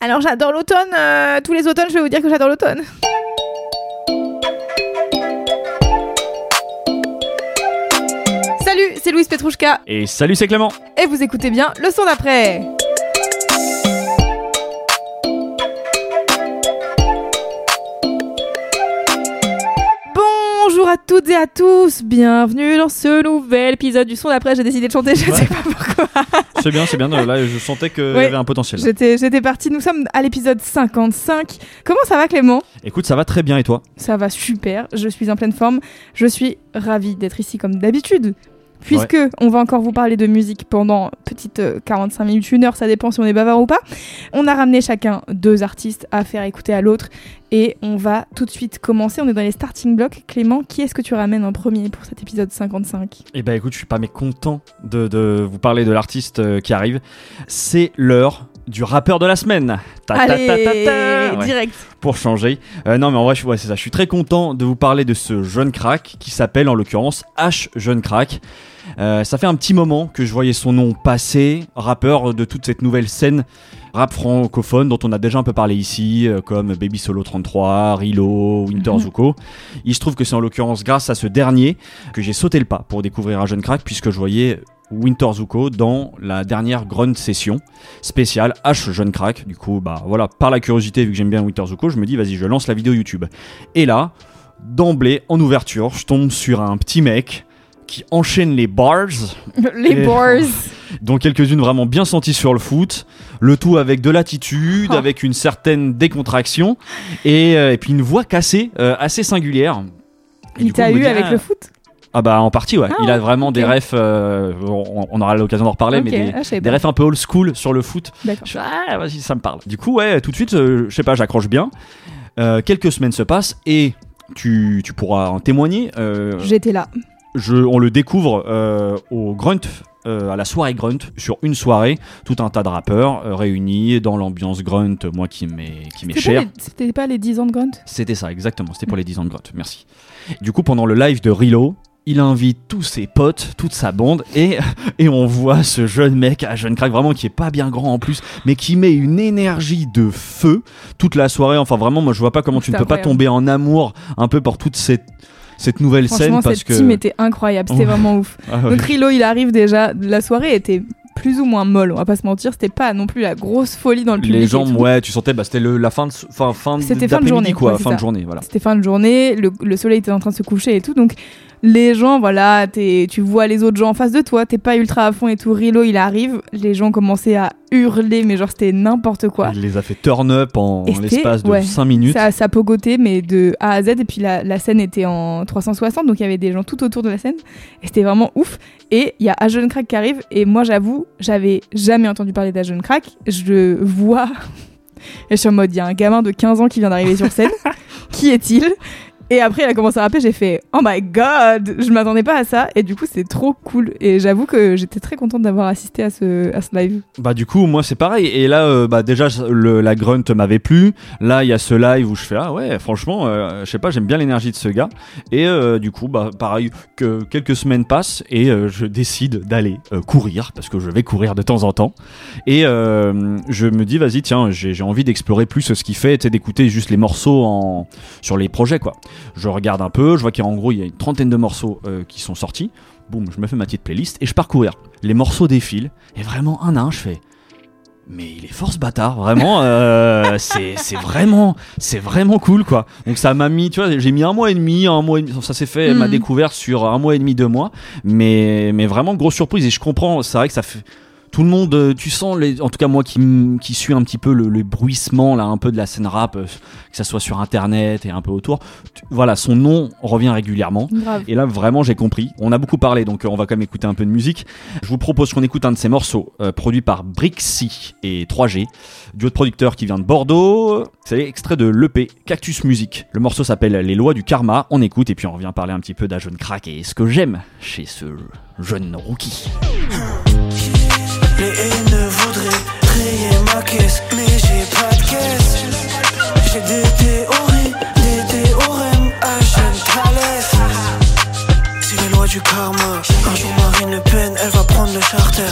Alors j'adore l'automne. euh, tous les automnes, je vais vous dire que j'adore l'automne. Salut, c'est Louise Petrouchka Et salut, c'est Clément. et vous écoutez bien le son d'après. Bonjour à toutes et à tous, bienvenue dans ce nouvel épisode du son d'après. J'ai décidé de chanter, je Ouais. sais pas pourquoi. C'est bien, c'est bien. Là, je sentais qu'il y avait un potentiel. J'étais, j'étais partie, nous sommes à l'épisode 55. Comment ça va Clément? Écoute, ça va très bien et toi? Ça va super, je suis en pleine forme. Je suis ravie d'être ici comme d'habitude. Puisque on va encore vous parler de musique pendant petite euh, 45 minutes, une heure, ça dépend si on est bavard ou pas. On a ramené chacun deux artistes à faire écouter à l'autre et on va tout de suite commencer. On est dans les starting blocks. Clément, qui est-ce que tu ramènes en premier pour cet épisode 55 Eh ben écoute, je suis pas mécontent de, de vous parler de l'artiste euh, qui arrive. C'est l'heure du rappeur de la semaine. Ta, ta, ta, Allez, ta, ta. Ouais, direct. pour changer. Euh, non mais en vrai, je, ouais, c'est ça. Je suis très content de vous parler de ce jeune crack qui s'appelle en l'occurrence H Jeune Crack. Euh, ça fait un petit moment que je voyais son nom passer, rappeur de toute cette nouvelle scène rap francophone dont on a déjà un peu parlé ici, euh, comme Baby Solo 33, Rilo, Winter Mhm. Zuko. Il se trouve que c'est en l'occurrence grâce à ce dernier que j'ai sauté le pas pour découvrir un jeune crack puisque je voyais Winter Zuko dans la dernière Grunt Session spéciale H Jeune Crack. Du coup, bah voilà, par la curiosité, vu que j'aime bien Winter Zuko, je me dis vas-y, je lance la vidéo YouTube. Et là, d'emblée, en ouverture, je tombe sur un petit mec qui enchaîne les bars, Les Et- Boars. dont quelques-unes vraiment bien senties sur le foot, le tout avec de l'attitude, Oh. avec une certaine décontraction, et, euh, et puis une voix cassée, euh, assez singulière. Et Il t'a eu avec ah, le foot? Ah bah en partie ouais, Ah il a vraiment des refs, euh, on, on aura l'occasion d'en reparler, mais des, ah, des refs un peu old school sur le foot. Je fais, ah, vas-y, ça me parle. Du coup, ouais, tout de suite, euh, je sais pas, j'accroche bien. Euh, quelques semaines se passent et tu, tu pourras en témoigner. J'étais là. je, on le découvre au Grunt, euh, à la soirée Grunt, sur une soirée, tout un tas de rappeurs euh, réunis dans l'ambiance Grunt, moi qui m'est cher. pas, les- c'était pas les 10 ans de Grunt? C'était ça, exactement. C'était pour les 10 ans de Grunt. Merci. Du coup, pendant le live de Rilo, il invite tous ses potes, toute sa bande, et, et on voit ce jeune mec, un jeune crack vraiment qui est pas bien grand en plus, mais qui met une énergie de feu toute la soirée. Enfin, vraiment, moi je vois pas comment tu ne peux pas tomber en amour un peu pour toute cette, cette nouvelle scène parce cette que. team était incroyable, c'était vraiment ouf. Ah ouais. Donc Rilo, il arrive déjà, la soirée était plus ou moins molle, on va pas se mentir, c'était pas non plus la grosse folie dans le public. les gens, ouais, tu sentais, bah, c'était le- la fin de, fin, fin C'était fin de journée, quoi, ouais, fin de journée, voilà. C'était fin de journée, le, le soleil était en train de se coucher et tout, donc les gens, voilà, tu vois les autres gens en face de toi, t'es pas ultra à fond et tout. Rilo, il arrive, les gens commençaient à hurler, mais genre c'était n'importe quoi. Il les a fait turn up en l'espace de ouais. 5 minutes. Ça, ça pogotait, mais de A à Z. Et puis la, la scène était en 360, donc il y avait des gens tout autour de la scène. Et c'était vraiment ouf. Et il y a Ajon Crack qui arrive. Et moi, j'avoue, j'avais jamais entendu parler d'Ajon Crack. Je vois. Et je suis en mode, il y a un gamin de 15 ans qui vient d'arriver sur scène. qui est-il? Et après, il a commencé à rapper, j'ai fait Oh my god Je m'attendais pas à ça, et du coup, c'est trop cool. Et j'avoue que j'étais très contente d'avoir assisté à ce, live. Bah du coup moi c'est pareil. Et là euh, bah déjà la grunt m'avait plu. Là il y a ce live où je fais ah ouais franchement euh, je sais pas j'aime bien l'énergie de ce gars. Et euh, du coup bah pareil que quelques semaines passent et euh, je décide d'aller courir parce que je vais courir de temps en temps. Et je me dis vas-y tiens j'ai envie d'explorer plus ce qu'il fait d'écouter juste les morceaux en sur les projets quoi je regarde un peu je vois qu'en gros il y a une trentaine de morceaux euh, qui sont sortis boum je me fais ma petite playlist et je pars courir les morceaux défilent et vraiment un à un je fais mais il est fort ce bâtard, vraiment. euh, c'est vraiment, c'est vraiment cool quoi. Donc ça m'a mis, tu vois, j'ai mis un mois et demi, un mois et demi. Ça s'est fait Mhm. ma découverte sur un mois et demi, deux mois. Mais mais vraiment grosse surprise et je comprends. C'est vrai que ça fait tout le monde, euh, tu sens, les, en tout cas moi qui, qui suis un petit peu le, le bruissement là, un peu de la scène rap, euh, que ça soit sur internet et un peu autour. tu- voilà, son nom revient régulièrement. Grave. Et là, vraiment, j'ai compris. On a beaucoup parlé, donc euh, on va quand même écouter un peu de musique. Je vous propose qu'on écoute un de ses morceaux, euh, produit par Brixie et 3G, duo de producteur qui vient de Bordeaux. C'est extrait de l'EP Cactus Music. Le morceau s'appelle Les lois du karma. On écoute et puis on revient parler un petit peu d'un jeune crack et ce que j'aime chez ce jeune rookie. Les haineux voudraient rayer ma caisse, mais j'ai pas de caisse. J'ai des théories, des théorèmes à jeune Thalès. C'est les lois du karma. Un jour Marine Le Pen, elle va prendre le charter.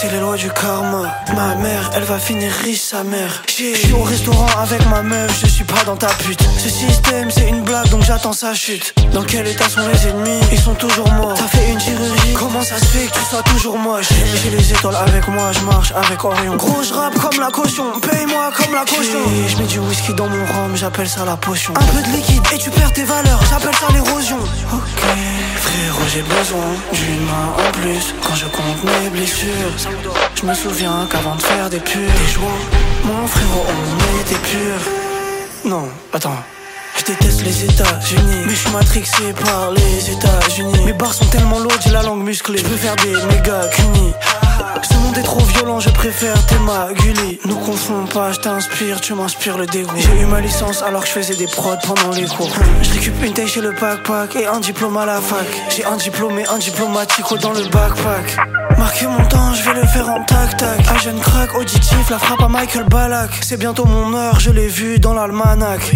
C'est les lois du karma. Ma mère, elle va finir riche, sa mère. Je suis au restaurant avec ma meuf, je suis pas dans ta pute. Ce système, c'est une blague, donc j'attends sa chute. Dans quel état sont les ennemis? Ils sont toujours morts. T'as fait une chirurgie? Comment ça se fait que tu sois toujours moche? J'ai les étoiles avec moi, je marche avec Orion. Gros, je rappe comme la caution, paye-moi comme la caution. Je mets du whisky dans mon rhum, j'appelle ça la potion. Un peu de liquide et tu perds tes valeurs, j'appelle ça l'érosion. Ok, frérot, j'ai besoin d'une main en plus quand je compte mes blessures. Je me souviens qu'avant de faire des purs, des joints, mon frérot, on était purs. Non, attends. Je déteste les États-Unis, mais je suis matrixé par les États-Unis. Mes barres sont tellement lourdes, j'ai la langue musclée. Je peux faire des méga cunis. Ce monde est trop violent, je préfère tes Gulli. Nous confond pas, je t'inspire, tu m'inspires le dégoût. J'ai eu ma licence alors que je faisais des prods pendant les cours. Je récupère une taille chez le backpack et un diplôme à la fac. J'ai un diplôme et un diplomatico dans le backpack. Marquer mon temps, je vais le faire en tac-tac. Un jeune crack auditif, la frappe à Michael Ballack. C'est bientôt mon heure, je l'ai vu dans l'almanach.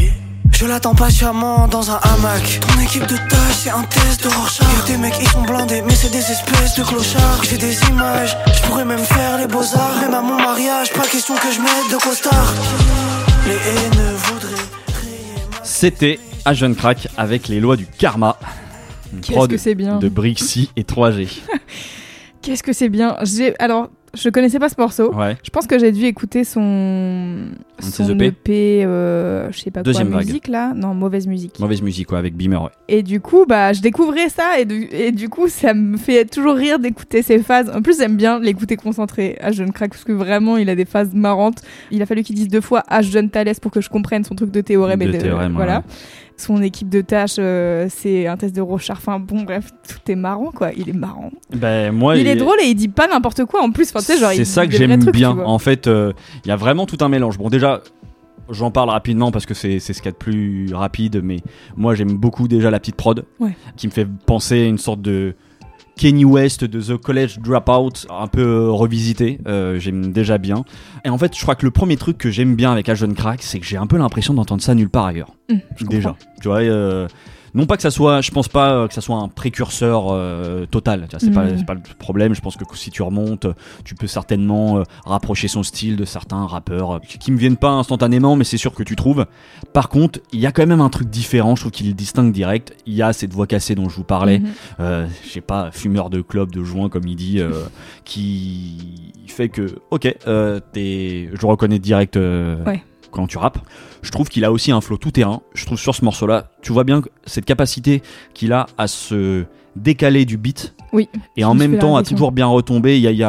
Je l'attends patiemment dans un hamac. Ton équipe de tâche, c'est un test de Rorschach. Y'a des mecs, ils sont blindés, mais c'est des espèces de clochards. J'ai des images, je pourrais même faire les beaux-arts. Même à mon mariage, pas question que je mette de costard. Les haineux voudraient C'était à jeune crack avec les lois du karma. Une Qu'est-ce prod que c'est bien. de Brixie et 3G. Qu'est-ce que c'est bien. J'ai alors, je connaissais pas ce morceau. Ouais. Je pense que j'ai dû écouter son son EP. EP, euh, je sais pas Deuxième quoi, vague. musique là, non mauvaise musique. Mauvaise musique, quoi, avec Beamer, ouais. Et du coup, bah, je découvrais ça et du, et du coup, ça me fait toujours rire d'écouter ses phases. En plus, j'aime bien l'écouter concentré à Jeune Crack parce que vraiment, il a des phases marrantes. Il a fallu qu'il dise deux fois à Jeune Thalès pour que je comprenne son truc de théorème De et de théorème, voilà. ouais. Son équipe de tâches, euh, c'est un test de Rochard. Enfin bon, bref, tout est marrant quoi. Il est marrant. Ben, moi, il est drôle et il dit pas n'importe quoi en plus. Enfin, tu sais, genre, il C'est ça que j'aime bien. En fait, euh, il y a vraiment tout un mélange. Bon, déjà, j'en parle rapidement parce que c'est c'est ce qu'il y a de plus rapide, mais moi, j'aime beaucoup déjà la petite prod Ouais. qui me fait penser à une sorte de Kenny West de The College Dropout, un peu euh, revisité. Euh, j'aime déjà bien. Et en fait, je crois que le premier truc que j'aime bien avec Jeune Crack, c'est que j'ai un peu l'impression d'entendre ça nulle part ailleurs. Hum, déjà. Tu vois, euh, non pas que ça soit, je pense pas euh, que ça soit un précurseur euh, total. C'est pas, c'est pas le problème. Je pense que si tu remontes, tu peux certainement euh, rapprocher son style de certains rappeurs euh, qui, me viennent pas instantanément, mais c'est sûr que tu trouves. Par contre, il y a quand même un truc différent. Je trouve qu'il le distingue direct. Il y a cette voix cassée dont je vous parlais. Mhm. Euh, je sais pas, fumeur de club, de joint, comme il dit, euh, qui fait que, ok, euh, t'es- je reconnais direct euh, Ouais. Quand tu rappes. Je trouve qu'il a aussi un flow tout terrain. Je trouve sur ce morceau-là, tu vois bien cette capacité qu'il a à se décaler du beat Oui. et en même temps à toujours bien retomber. Il y a, y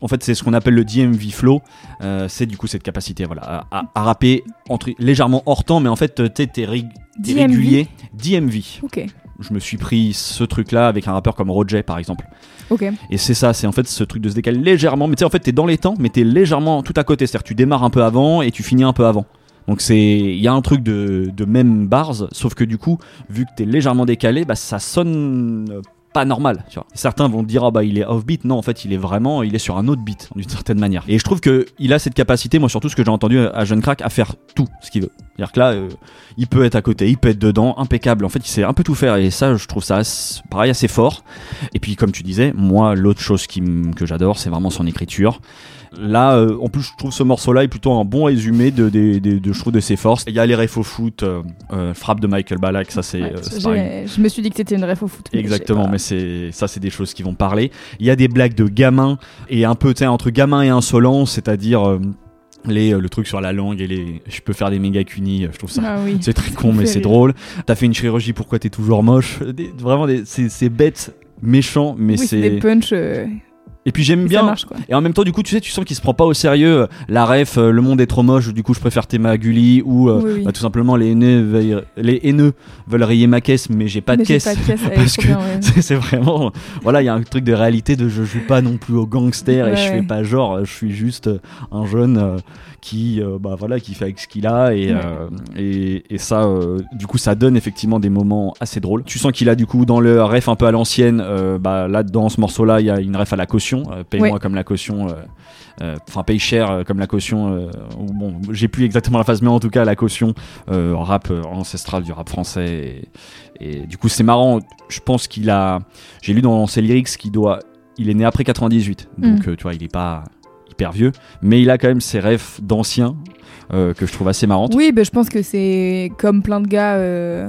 en fait, c'est ce qu'on appelle le DMV flow. Euh, c'est du coup cette capacité, voilà, à, rapper entre légèrement hors temps, mais en fait, tu sais, t'es régulier. DMV Ok. Je me suis pris ce truc là avec un rappeur comme Roger par exemple. Ok. et c'est ça c'est en fait ce truc de se décaler légèrement. Mais tu sais en fait t'es dans les temps mais t'es légèrement tout à côté. C'est à dire tu démarres un peu avant et tu finis un peu avant. Donc c'est il y a un truc de, de même bars sauf que du coup vu que t'es légèrement décalé bah ça sonne pas normal tu vois certains vont dire ah bah il est off beat non en fait il est vraiment il est sur un autre beat d'une certaine manière et je trouve que il a cette capacité moi surtout ce que j'ai entendu à Jeune Crack à faire tout ce qu'il veut c'est à dire que là euh, il peut être à côté, il peut être dedans, impeccable. En fait, il sait un peu tout faire et ça, je trouve ça pareil assez fort. Et puis, comme tu disais, moi, l'autre chose que j'adore, c'est vraiment son écriture. Là, euh, en plus, je trouve ce morceau-là est plutôt un bon résumé de, de, de, de- je trouve, de ses forces. Il y a les refs au foot, euh, euh, frappe de Michael Ballack, ça c'est Ouais, euh, je me suis dit que c'était une ref au foot. mais Exactement, mais c'est ça, c'est des choses qui vont parler. Il y a des blagues de gamin et un peu, tu sais, entre gamin et insolent, c'est-à-dire euh, les le truc sur la langue et les, je peux faire des méga cunis. Je trouve ça Ah oui. c'est très con, mais c'est drôle. T'as fait une chirurgie, pourquoi t'es toujours moche? Des- Vraiment, des- c'est c'est bête, méchant, mais Oui, c'est des punchs. euh, Et puis j'aime bien. marche. Et en même temps, du coup, tu sais, tu sens qu'il se prend pas au sérieux. euh, La ref, euh, le monde est trop moche, du coup, je préfère Théma Gulli ou euh, Oui, oui. bah, tout simplement les haineux, veulent, les haineux veulent rayer ma caisse, mais j'ai pas de caisse. pas de caisse, elle est Parce que ouais. c'est vraiment. Voilà, il y a un truc de réalité de je joue pas non plus au gangster et je fais ouais. pas genre, je suis juste un jeune euh, qui, bah voilà, qui fait avec ce qu'il a et, et, et ça, du coup, ça donne effectivement des moments assez drôles. Tu sens qu'il a du coup dans le ref un peu à l'ancienne, bah là dans ce morceau-là, il y a une ref à la caution, euh, paye-moi Ouais. comme la caution. euh, euh, Enfin, paye cher comme la caution. bon, j'ai plus exactement la phase, mais en tout cas, la caution rap ancestral du rap français. Et, et du coup, c'est marrant. Je pense qu'il a. J'ai lu dans ses lyrics qu'il doit. Il est né après 98, donc Mm. tu vois, il est pas hyper vieux, mais il a quand même ses rêves d'anciens euh, que je trouve assez marrantes. Oui, ben, je pense que c'est comme plein de gars euh,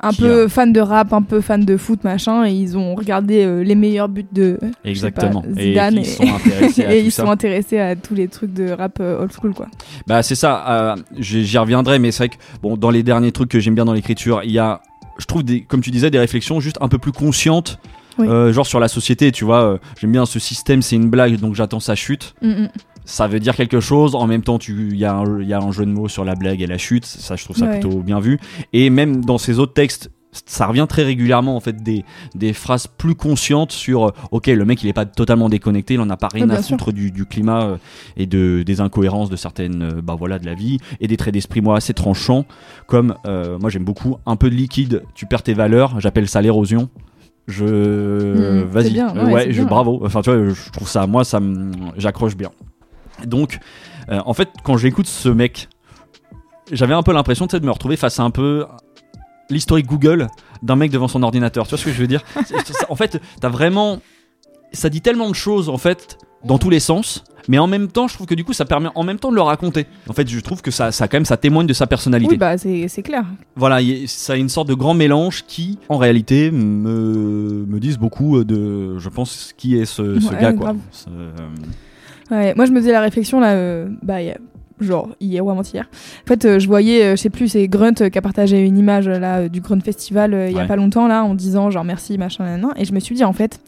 un peu fans de rap, un peu fans de foot, machin, et ils ont regardé euh, les meilleurs buts de Exactement. pas, et Zidane qui sont intéressés à et tout ils ça. sont intéressés à tous les trucs de rap euh, old school, quoi. Bah c'est ça, euh, j'y reviendrai, mais c'est vrai que bon, dans les derniers trucs que j'aime bien dans l'écriture, il y a, je trouve, des, comme tu disais, des réflexions juste un peu plus conscientes, Oui. genre sur la société, tu vois. j'aime bien ce système, c'est une blague, donc j'attends sa chute. Mm, mm. Ça veut dire quelque chose, en même temps, tu- il y, a un- y a un jeu de mots sur la blague et la chute, ça je trouve ça Ouais. plutôt bien vu. Et même dans ces autres textes, ça revient très régulièrement en fait des, des phrases plus conscientes sur euh, ok le mec il est pas totalement déconnecté. Il en a pas rien à foutre du, du climat euh, et de des incohérences de certaines euh, bah voilà de la vie et des traits d'esprit moi assez tranchants. Comme euh, moi j'aime beaucoup un peu de liquide. Tu perds tes valeurs. J'appelle ça l'érosion. Je Mhm, vas-y. ouais, je bien. bravo. Enfin tu vois je trouve ça moi ça j'accroche bien donc euh, en fait quand j'écoute ce mec j'avais un peu l'impression de me retrouver face à un peu l'historique Google d'un mec devant son ordinateur. Tu vois ce que je veux dire? En fait, t'as vraiment. Ça dit tellement de choses, en fait, dans tous les sens. Mais en même temps, je trouve que du coup, ça permet en même temps de le raconter. En fait, je trouve que ça, ça quand même, ça témoigne de sa personnalité. Oui, bah c'est c'est clair. Voilà, y- ça a une sorte de grand mélange qui, en réalité, me, me disent beaucoup de, je pense, qui est ce, ce Ouais, gars, quoi. Ce- euh, Ouais, moi je me faisais la réflexion là, euh, bah il y a- genre hier ou avant-hier. En fait, euh, je voyais, euh, je sais plus, c'est Grunt qui a partagé une image là du Grunt Festival il y a Ouais. pas longtemps là en disant genre merci machin nan, nan. et je me suis dit en fait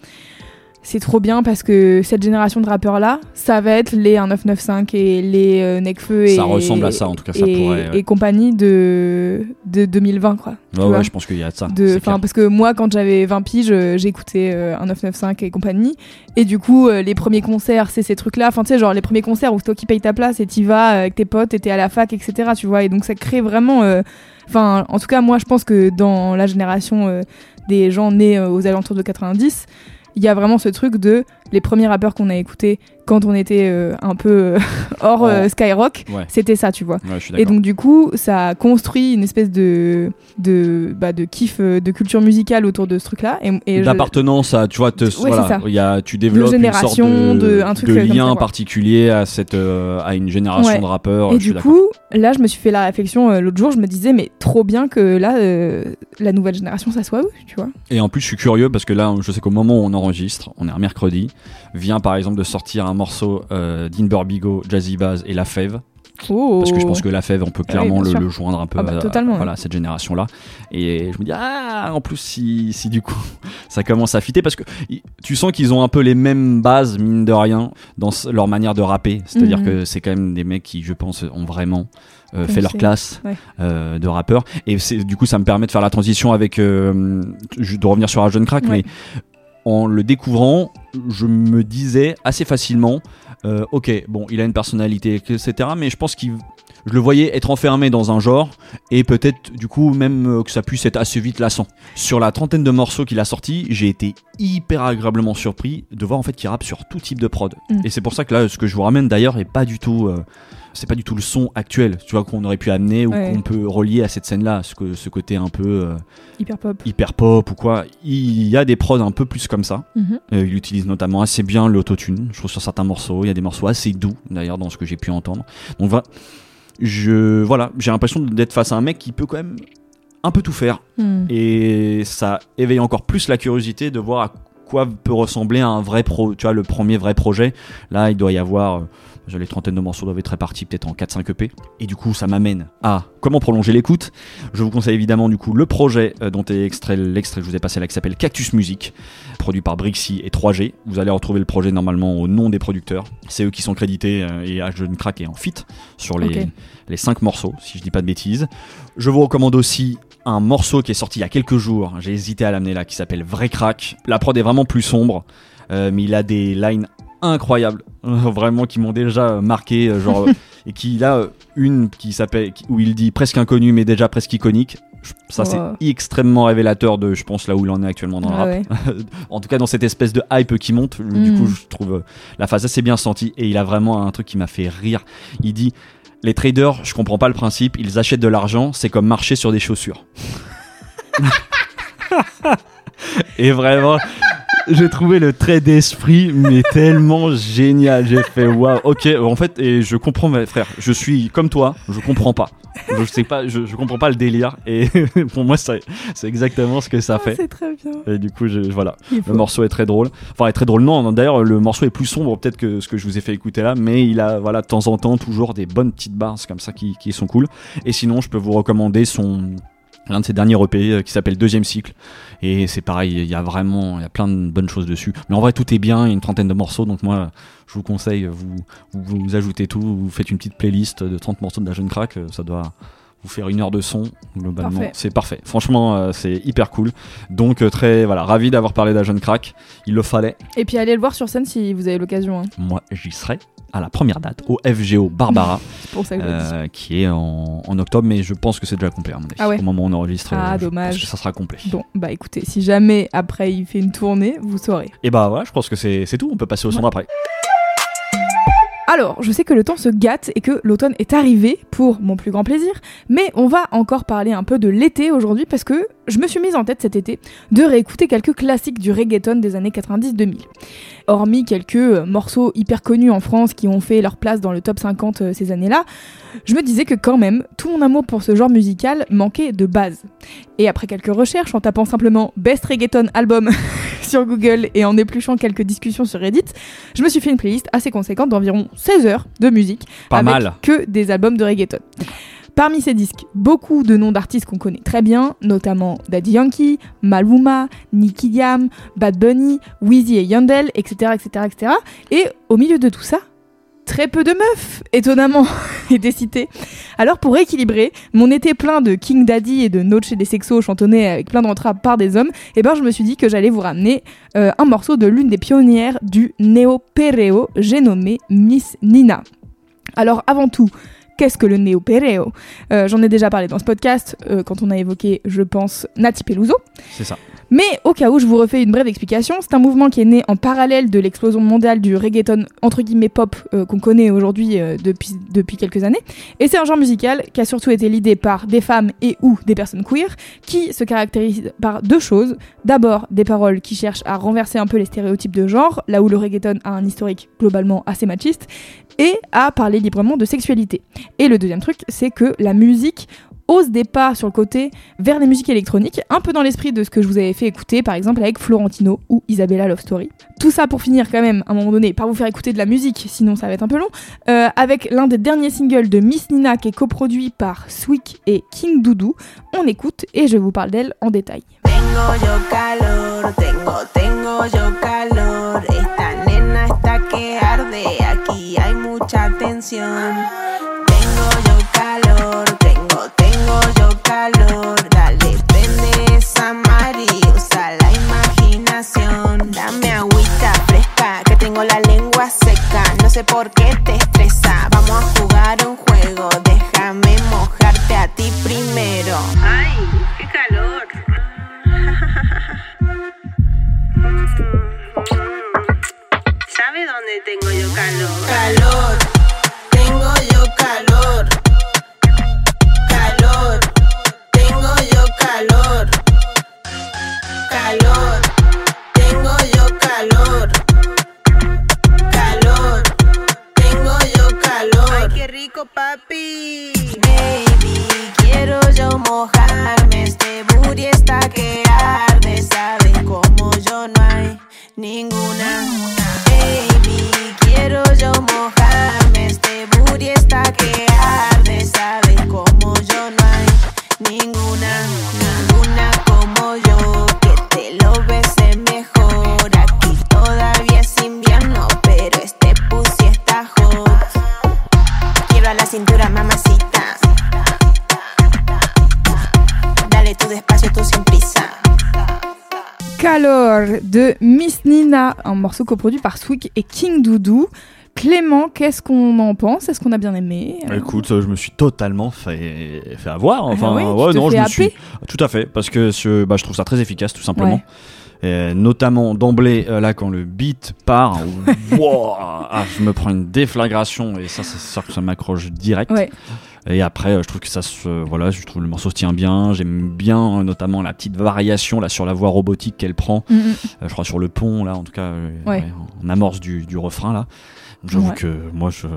c'est trop bien parce que cette génération de rappeurs là, ça va être les 1995 et les euh, et Ça ressemble à ça, en tout cas, ça et, pourrait, ouais. et compagnie de de 2020 quoi. tu ouais, je pense qu'il y a de ça. De, parce que moi, quand j'avais 20 piges, euh, j'écoutais euh, un 995 et compagnie. Et du coup, euh, les premiers concerts, c'est ces trucs-là. Enfin, tu sais, genre les premiers concerts où c'est toi qui payes ta place et t'y vas euh, avec tes potes et t'es à la fac, etc. Tu vois. Et donc, ça crée vraiment. Enfin, en tout cas, moi, je pense que dans la génération des gens nés aux alentours de 90, il y a vraiment ce truc de les premiers rappeurs qu'on a écoutés quand on était euh, un peu euh, hors Oh. euh, Skyrock, Ouais. c'était ça, tu vois. Ouais, Et donc du coup, ça a construit une espèce de de bah, de kiff de culture musicale autour de ce truc-là. Et, et je- d'appartenance à tu vois te, voilà, ça. y a tu développes une sorte de, de- un truc de comme ça, lien particulier à cette à une génération de rappeurs Et du coup, là, je me suis fait la réflexion l'autre jour. Je me disais, mais trop bien que là, la nouvelle génération, ça soit eux, tu vois. et en plus je suis curieux parce que là je sais qu'au moment où on enregistre on est un mercredi vient par exemple de sortir un morceau euh, d'Inber Bigo Jazzy Baz et La Fève Oh. parce que je pense que La Fève on peut oui, clairement le, joindre un peu Ah bah, à, voilà, cette génération là et je me dis ah en plus si, si du coup ça commence à fitter parce que tu sens qu'ils ont un peu les mêmes bases mine de rien dans leur manière de rapper c'est-à-dire Mhm. que c'est quand même des mecs qui je pense ont vraiment euh, fait leur classe ouais. euh, de rappeurs et du coup ça me permet de faire la transition avec euh, de revenir sur un jeune crack Ouais. mais en le découvrant je me disais assez facilement euh, ok bon il a une personnalité etc mais je pense qu'il je le voyais être enfermé dans un genre et peut-être du coup même euh, que ça puisse être assez vite lassant. Sur la trentaine de morceaux qu'il a sortis, j'ai été hyper agréablement surpris de voir en fait qu'il rappe sur tout type de prod. Mm. Et c'est pour ça que là ce que je vous ramène d'ailleurs est pas du tout euh, c'est pas du tout le son actuel, tu vois qu'on aurait pu amener ou Ouais. qu'on peut relier à cette scène-là, ce, que- ce côté un peu euh, Hyper pop. hyper pop ou quoi. Il y a des prods un peu plus comme ça. Mhm. Euh, il utilise notamment assez bien l'autotune, je trouve sur certains morceaux. Il y a des morceaux assez doux, d'ailleurs, dans ce que j'ai pu entendre. Donc va- je, voilà, j'ai l'impression d'être face à un mec qui peut quand même un peu tout faire. Hmm. Et ça éveille encore plus la curiosité de voir à- quoi peut ressembler un vrai pro, tu vois, le premier vrai projet. Là, il doit y avoir, euh, les trentaines de morceaux doivent être répartis peut-être en 4-5 EP. Et du coup, ça m'amène à comment prolonger l'écoute. Je vous conseille évidemment du coup le projet euh, dont est extrait l'extrait que je vous ai passé là qui s'appelle Cactus Music, produit par Brixie et 3G. Vous allez retrouver le projet normalement au nom des producteurs. C'est eux qui sont crédités euh, et à Jeune Crack et en fit sur les 5 morceaux, si je dis pas de bêtises. Je vous recommande aussi un morceau qui est sorti il y a quelques jours, j'ai hésité à l'amener là, qui s'appelle Vrai Crack. La prod est vraiment plus sombre, euh, mais il a des lines incroyables, vraiment qui m'ont déjà marqué, euh, genre, et qui a euh, une qui s'appelle, où il dit presque inconnu mais déjà presque iconique. Ça Wow. c'est extrêmement révélateur de, je pense, là où il en est actuellement dans le Ah rap. ouais. en tout cas dans cette espèce de hype qui monte, du Mm. coup je trouve euh, la phase assez bien sentie et il a vraiment un truc qui m'a fait rire. Il dit les traders, je comprends pas le principe, ils achètent de l'argent, c'est comme marcher sur des chaussures. et vraiment, j'ai trouvé le trait d'esprit mais tellement génial. J'ai fait waouh, ok, en fait, et je comprends, mes frères, je suis comme toi, je comprends pas. Je sais pas, je, je comprends pas le délire et pour moi, c'est c'est exactement ce que ça Ah, fait. c'est très bien. Et du coup, je, voilà. Le morceau est très drôle. Enfin, est très drôle. Non, non, d'ailleurs, le morceau est plus sombre peut-être que ce que je vous ai fait écouter là, mais il a, voilà, de temps en temps, toujours des bonnes petites barres comme ça qui, qui sont cool. Et sinon, je peux vous recommander son l'un de ses derniers EP euh, qui s'appelle Deuxième Cycle. Et c'est pareil, il y a vraiment, il y a plein de bonnes choses dessus. Mais en vrai, tout est bien. Il y a une trentaine de morceaux, donc moi, je vous conseille, vous, vous, vous ajoutez tout, vous faites une petite playlist de 30 morceaux de la jeune crack, euh, ça doit vous faire une heure de son globalement c'est parfait franchement euh, c'est hyper cool donc euh, très voilà ravi d'avoir parlé de la jeune crack il le fallait Et puis allez le voir sur scène si vous avez l'occasion. hein. moi j'y serai à la première date au FGO Barbara pour ça que euh, qui est en, en octobre mais je pense que c'est déjà complet à mon avis Ah ouais. au moment où on enregistre Ah, euh, je dommage. pense que ça sera complet Bon, bah écoutez, si jamais après il fait une tournée, vous saurez. et bah voilà je pense que c'est tout on peut passer au son d'après Alors, je sais que le temps se gâte et que l'automne est arrivé pour mon plus grand plaisir, mais on va encore parler un peu de l'été aujourd'hui parce que je me suis mise en tête cet été de réécouter quelques classiques du reggaeton des années 90-2000. Hormis quelques euh, morceaux hyper connus en France qui ont fait leur place dans le top 50 euh, ces années-là, je me disais que quand même, tout mon amour pour ce genre musical manquait de base. Et après quelques recherches, en tapant simplement Best Reggaeton Album sur Google et en épluchant quelques discussions sur Reddit, je me suis fait une playlist assez conséquente d'environ 16 heures de musique pas avec mal que des albums de reggaeton. Parmi ces disques, beaucoup de noms d'artistes qu'on connaît très bien, notamment Daddy Yankee, Maluma, Nicky Jam, Bad Bunny, Weezy et Yandel, etc., etc., etc. Et au milieu de tout ça, très peu de meufs, étonnamment, étaient citées. Alors pour équilibrer, mon été plein de King Daddy et de Noche des Sexos chantonnés avec plein d'entraves par des hommes, et ben je me suis dit que j'allais vous ramener euh, un morceau de l'une des pionnières du néo-perreo, j'ai nommé Miss Nina. Alors avant tout, qu'est-ce que le néo-perreo Euh, J'en ai déjà parlé dans ce podcast euh, quand on a évoqué, je pense, Nati Peluso. c'est ça Mais au cas où je vous refais une brève explication, c'est un mouvement qui est né en parallèle de l'explosion mondiale du reggaeton entre guillemets pop euh, qu'on connaît aujourd'hui euh, depuis, depuis quelques années. Et c'est un genre musical qui a surtout été l'idée par des femmes et ou des personnes queer qui se caractérisent par deux choses. D'abord des paroles qui cherchent à renverser un peu les stéréotypes de genre, là où le reggaeton a un historique globalement assez machiste, et à parler librement de sexualité. Et le deuxième truc, c'est que la musique ose des pas sur le côté vers les musiques électroniques, un peu dans l'esprit de ce que je vous avais fait écouter par exemple avec Florentino ou Isabella Love Story. Tout ça pour finir quand même à un moment donné par vous faire écouter de la musique, sinon ça va être un peu long, euh, avec l'un des derniers singles de Miss Nina qui est coproduit par Swick et King Doudou. On écoute et je vous parle d'elle en détail. Tengo yo calor, tengo, tengo yo calor. Tengo yo calor, tengo, tengo yo calor. Dale, prende esa Mari, usa la imaginación. Dame agüita fresca, que tengo la lengua seca. No sé por qué te estresa. Vamos a jugar un juego, déjame mojarte a ti primero. ¡Ay, qué calor! ¿Sabe dónde tengo yo calor? Calor, tengo yo calor. Calor, tengo yo calor. Calor, tengo yo calor. Calor, tengo yo calor. Ay, qué rico, papi. Baby, quiero yo mojarme. Este booty está que arde. Sabes como yo no hay. Calor de Miss Nina, un morceau coproduit par Swick et King Doudou. Clément, qu'est-ce qu'on en pense? Est-ce qu'on a bien aimé? Écoute, euh, je me suis totalement fait, fait avoir. Enfin, Ah oui, tu ouais, non, je me suis. Tout à fait, parce que ce- bah, je trouve ça très efficace, tout simplement. Et notamment d'emblée, euh, là, quand le beat part, ah, je me prends une déflagration et ça, c'est sûr que ça m'accroche direct. Ouais. Et après, euh, je trouve que ça se, voilà, je trouve le morceau se tient bien. J'aime bien, euh, notamment la petite variation là sur la voix robotique qu'elle prend. Mm, mm. Euh, je crois sur le pont là, en tout cas, euh, Ouais. ouais, en amorce du, du refrain là. J'avoue Ouais. que moi, je,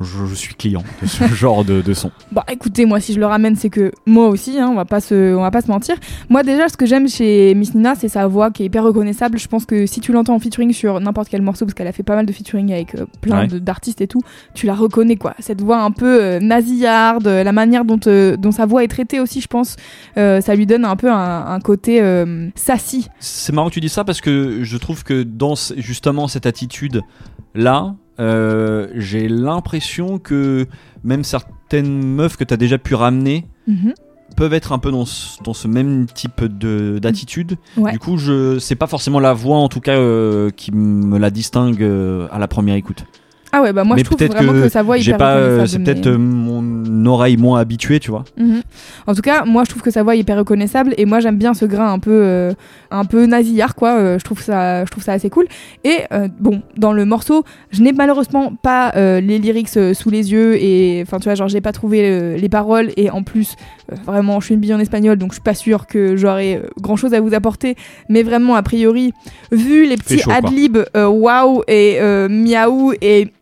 je, je suis client de ce genre de, de son. Bah écoutez, moi si je le ramène, c'est que moi aussi, hein, on va pas se, on va pas se mentir. Moi déjà, ce que j'aime chez Miss Nina, c'est sa voix qui est hyper reconnaissable. Je pense que si tu l'entends en featuring sur n'importe quel morceau, parce qu'elle a fait pas mal de featuring avec euh, plein Ouais. d'artistes et tout, tu la reconnais quoi. Cette voix un peu euh, nasillarde, euh, la manière dont, euh, dont sa voix est traitée aussi, je pense, euh, ça lui donne un peu un, un côté euh, sassy. C'est marrant que tu dis ça parce que je trouve que dans justement cette attitude là, euh, j'ai l'impression que même certaines meufs que tu as déjà pu ramener Mhm. peuvent être un peu dans ce, dans ce même type de d'attitude. Ouais. Du coup, je c'est pas forcément la voix en tout cas euh, qui me la distingue euh, à la première écoute. Ah ouais, bah moi Mais je trouve vraiment que que, sa voix est hyper pas, c'est peut-être mon oreille moins habituée, tu vois. Mhm. En tout cas, moi je trouve que sa voix est hyper reconnaissable et moi j'aime bien ce grain un peu euh, un peu nasillard quoi. Euh, je trouve ça je trouve ça assez cool. Et euh, bon, dans le morceau, je n'ai malheureusement pas euh, les lyrics sous les yeux et enfin tu vois genre j'ai pas trouvé les paroles et en plus vraiment je suis une bille en espagnol donc je suis pas sûre que j'aurai grand chose à vous apporter. Mais vraiment a priori vu les petits adlibs waouh et euh, miaou et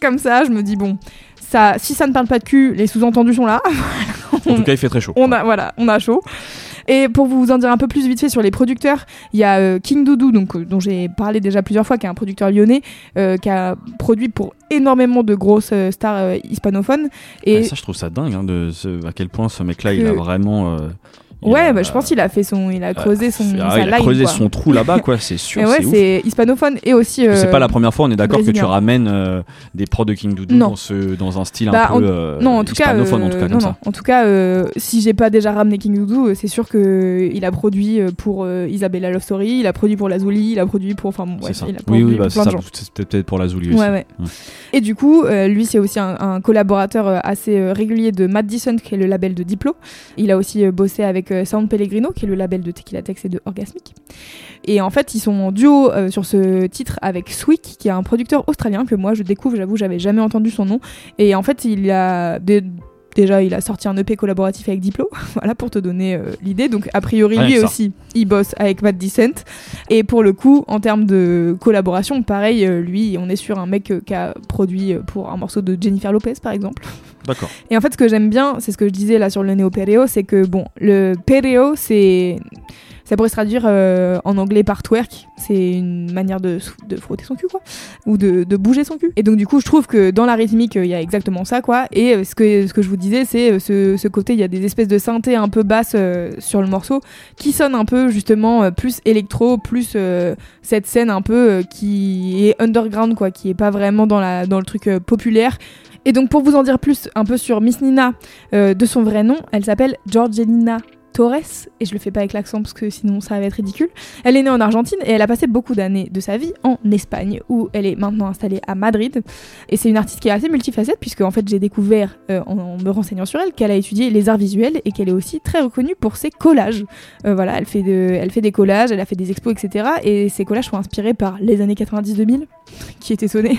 comme ça, je me dis bon. Ça, si ça ne parle pas de cul, les sous-entendus sont là. En tout cas, il fait très chaud. On a, voilà, on a chaud. Et pour vous en dire un peu plus vite fait sur les producteurs, il y a euh, King Doudou, donc, euh, dont j'ai parlé déjà plusieurs fois, qui est un producteur lyonnais, euh, qui a produit pour énormément de grosses stars hispanophones. Et Ouais, ça, je trouve ça dingue hein, de ce- à quel point ce mec-là, il a vraiment. Ouais, a- bah, je pense qu'il a fait son, il a creusé son, Ah, sa il a line, creusé quoi. son trou là-bas, quoi. C'est sûr. Ouais, c'est hispanophone et aussi. C'est euh, pas la première fois, on est d'accord que tu ramènes euh, des prods de King Doudou dans, ce, dans un style Bah, un en- peu euh, non, en tout cas, hispanophone, en tout cas, non. En tout cas, si j'ai pas déjà ramené King Doudou, euh, c'est sûr que il a produit pour Isabella Love Story, il a produit pour Lazuli, il a produit pour, enfin, bon, ouais, il a Oui, produit oui, bah, pour c'est plein peut-être pour la Zouli aussi. Et du coup, lui, c'est aussi un, collaborateur assez régulier de Decent, qui est le label de Diplo. Il a aussi bossé avec euh, Sound Pellegrino, qui est le label de Tequila Tex et de Orgasmic. Et en fait, ils sont en duo euh, sur ce titre avec Swick, qui est un producteur australien que moi je découvre, j'avoue, j'avais jamais entendu son nom. Et en fait, il a des- Déjà, il a sorti un EP collaboratif avec Diplo, voilà pour te donner euh, l'idée. Donc, a priori, Rien lui aussi, il bosse avec Mad Decent. Et pour le coup, en termes de collaboration, pareil, euh, lui, on est sur un mec euh, qui a produit pour un morceau de Jennifer Lopez, par exemple. D'accord. Et en fait, ce que j'aime bien, c'est ce que je disais là sur le néo perreo, c'est que bon, le perreo, c'est ça pourrait se traduire euh, en anglais par twerk. C'est une manière de, frotter son cul, quoi, ou de, bouger son cul. Et donc du coup, je trouve que dans la rythmique, il y a exactement ça, quoi. Et euh, ce que je vous disais, c'est euh, ce, côté, il y a des espèces de synthés un peu basses sur le morceau qui sonnent un peu justement plus électro, plus cette scène un peu qui est underground, quoi, qui est pas vraiment dans le truc populaire. Et donc pour vous en dire plus un peu sur Miss Nina, de son vrai nom, elle s'appelle Georgelina Torres, et je le fais pas avec l'accent parce que sinon ça va être ridicule. Elle est née en Argentine et elle a passé beaucoup d'années de sa vie en Espagne, où elle est maintenant installée à Madrid. Et c'est une artiste qui est assez multifacette, puisque en fait j'ai découvert euh, en, me renseignant sur elle qu'elle a étudié les arts visuels et qu'elle est aussi très reconnue pour ses collages. Euh, voilà, elle fait, de, elle fait des collages, elle a fait des expos, etc. Et ses collages sont inspirés par les années 90-2000, qui étaient sonnés,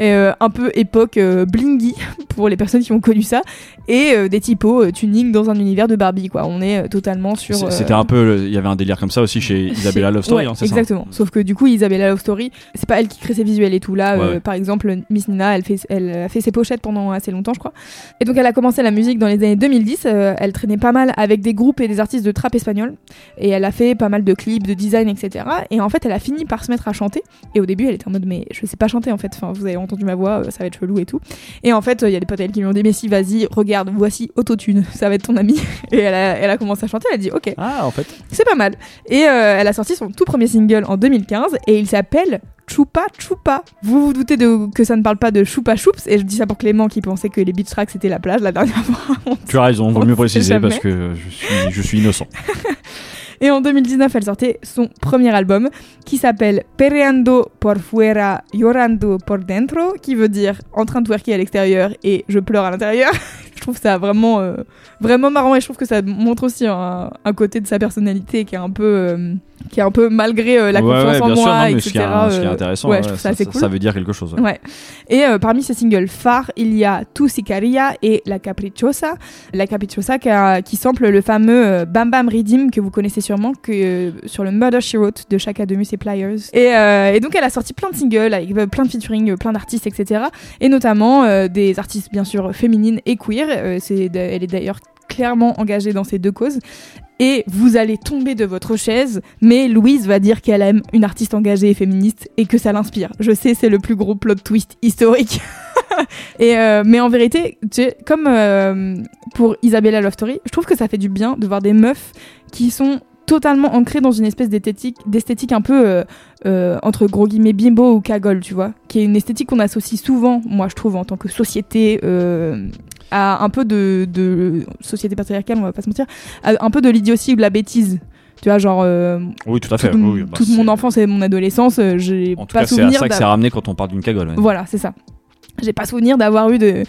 euh, un peu époque blingy pour les personnes qui ont connu ça, et euh, des typos euh, tuning dans un univers de Barbie, quoi. On est euh, totalement sur. C'était un peu. Il y avait un délire comme ça aussi chez Isabella Love Story, Ouais, hein, ça exactement. Sauf que du coup, Isabella Love Story, c'est pas elle qui crée ses visuels et tout. Là, Ouais, ouais. par exemple, Miss Nina, elle, fait, elle a fait ses pochettes pendant assez longtemps, je crois. Et donc, elle a commencé la musique dans les années 2010. euh, elle traînait pas mal avec des groupes et des artistes de trap espagnol. Et elle a fait pas mal de clips, de design, etc. Et en fait, elle a fini par se mettre à chanter. Et au début, elle était en mode, mais je sais pas chanter en fait. Enfin, vous avez entendu ma voix, ça va être chelou et tout. Et en fait, il y a des potes elle qui lui ont dit, mais si, vas-y, regarde, voici Autotune, ça va être ton ami. Et elle a, elle a commencé à chanter. Elle a dit, ok, Ah, en fait. c'est pas mal. Et euh, elle a sorti son tout premier single en 2015 et il s'appelle Chupa Chupa. Vous vous doutez de, que ça ne parle pas de Chupa Choups et je dis ça pour Clément qui pensait que les beach tracks c'était la plage la dernière fois. Tu as raison, vaut mieux préciser parce que je suis, je suis innocent. Et en 2019, elle sortait son premier album qui s'appelle Perreando por fuera, llorando por dentro, qui veut dire en train de twerker à l'extérieur et je pleure à l'intérieur. Je trouve ça vraiment, euh, vraiment marrant et je trouve que ça montre aussi un, un côté de sa personnalité qui est un peu, euh, qui est un peu malgré euh, la confiance ouais, en bien sûr, moi, non, etc. ce qui est, ce qui est intéressant, ouais, je ça ça, cool. ça veut dire quelque chose. ouais. Et parmi ses singles phares, il y a Tu Sicaria et La Capricciosa. La Capricciosa qui, a- qui sample le fameux Bam Bam Redeem que vous connaissez sûrement que, sur le Murder She Wrote de Chaka Demus et Pliers. Et, et donc elle a sorti plein de singles avec plein de featuring, plein d'artistes, etc. Et notamment des artistes bien sûr féminines et queer. Euh, elle est d'ailleurs clairement engagée dans ces deux causes. Et vous allez tomber de votre chaise, mais Louise va dire qu'elle aime une artiste engagée et féministe et que ça l'inspire. Je sais, c'est le plus gros plot twist historique. euh, mais en vérité, tu comme euh, pour Isabella Love Story, je trouve que ça fait du bien de voir des meufs qui sont totalement ancrées dans une espèce d'esthétique, un peu entre gros guillemets bimbo ou cagole, tu vois, qui est une esthétique qu'on associe souvent, moi je trouve en tant que société. À un peu de, de société patriarcale, on va pas se mentir, à un peu de l'idiotie ou de la bêtise. Tu vois, genre, euh, Oui, tout à fait. toute, oui, oui, bah, toute mon enfance et mon adolescence, euh, j'ai En tout pas cas, c'est à ça que c'est ramené quand on parle d'une cagole. ouais. Voilà, c'est ça. J'ai pas souvenir d'avoir eu de,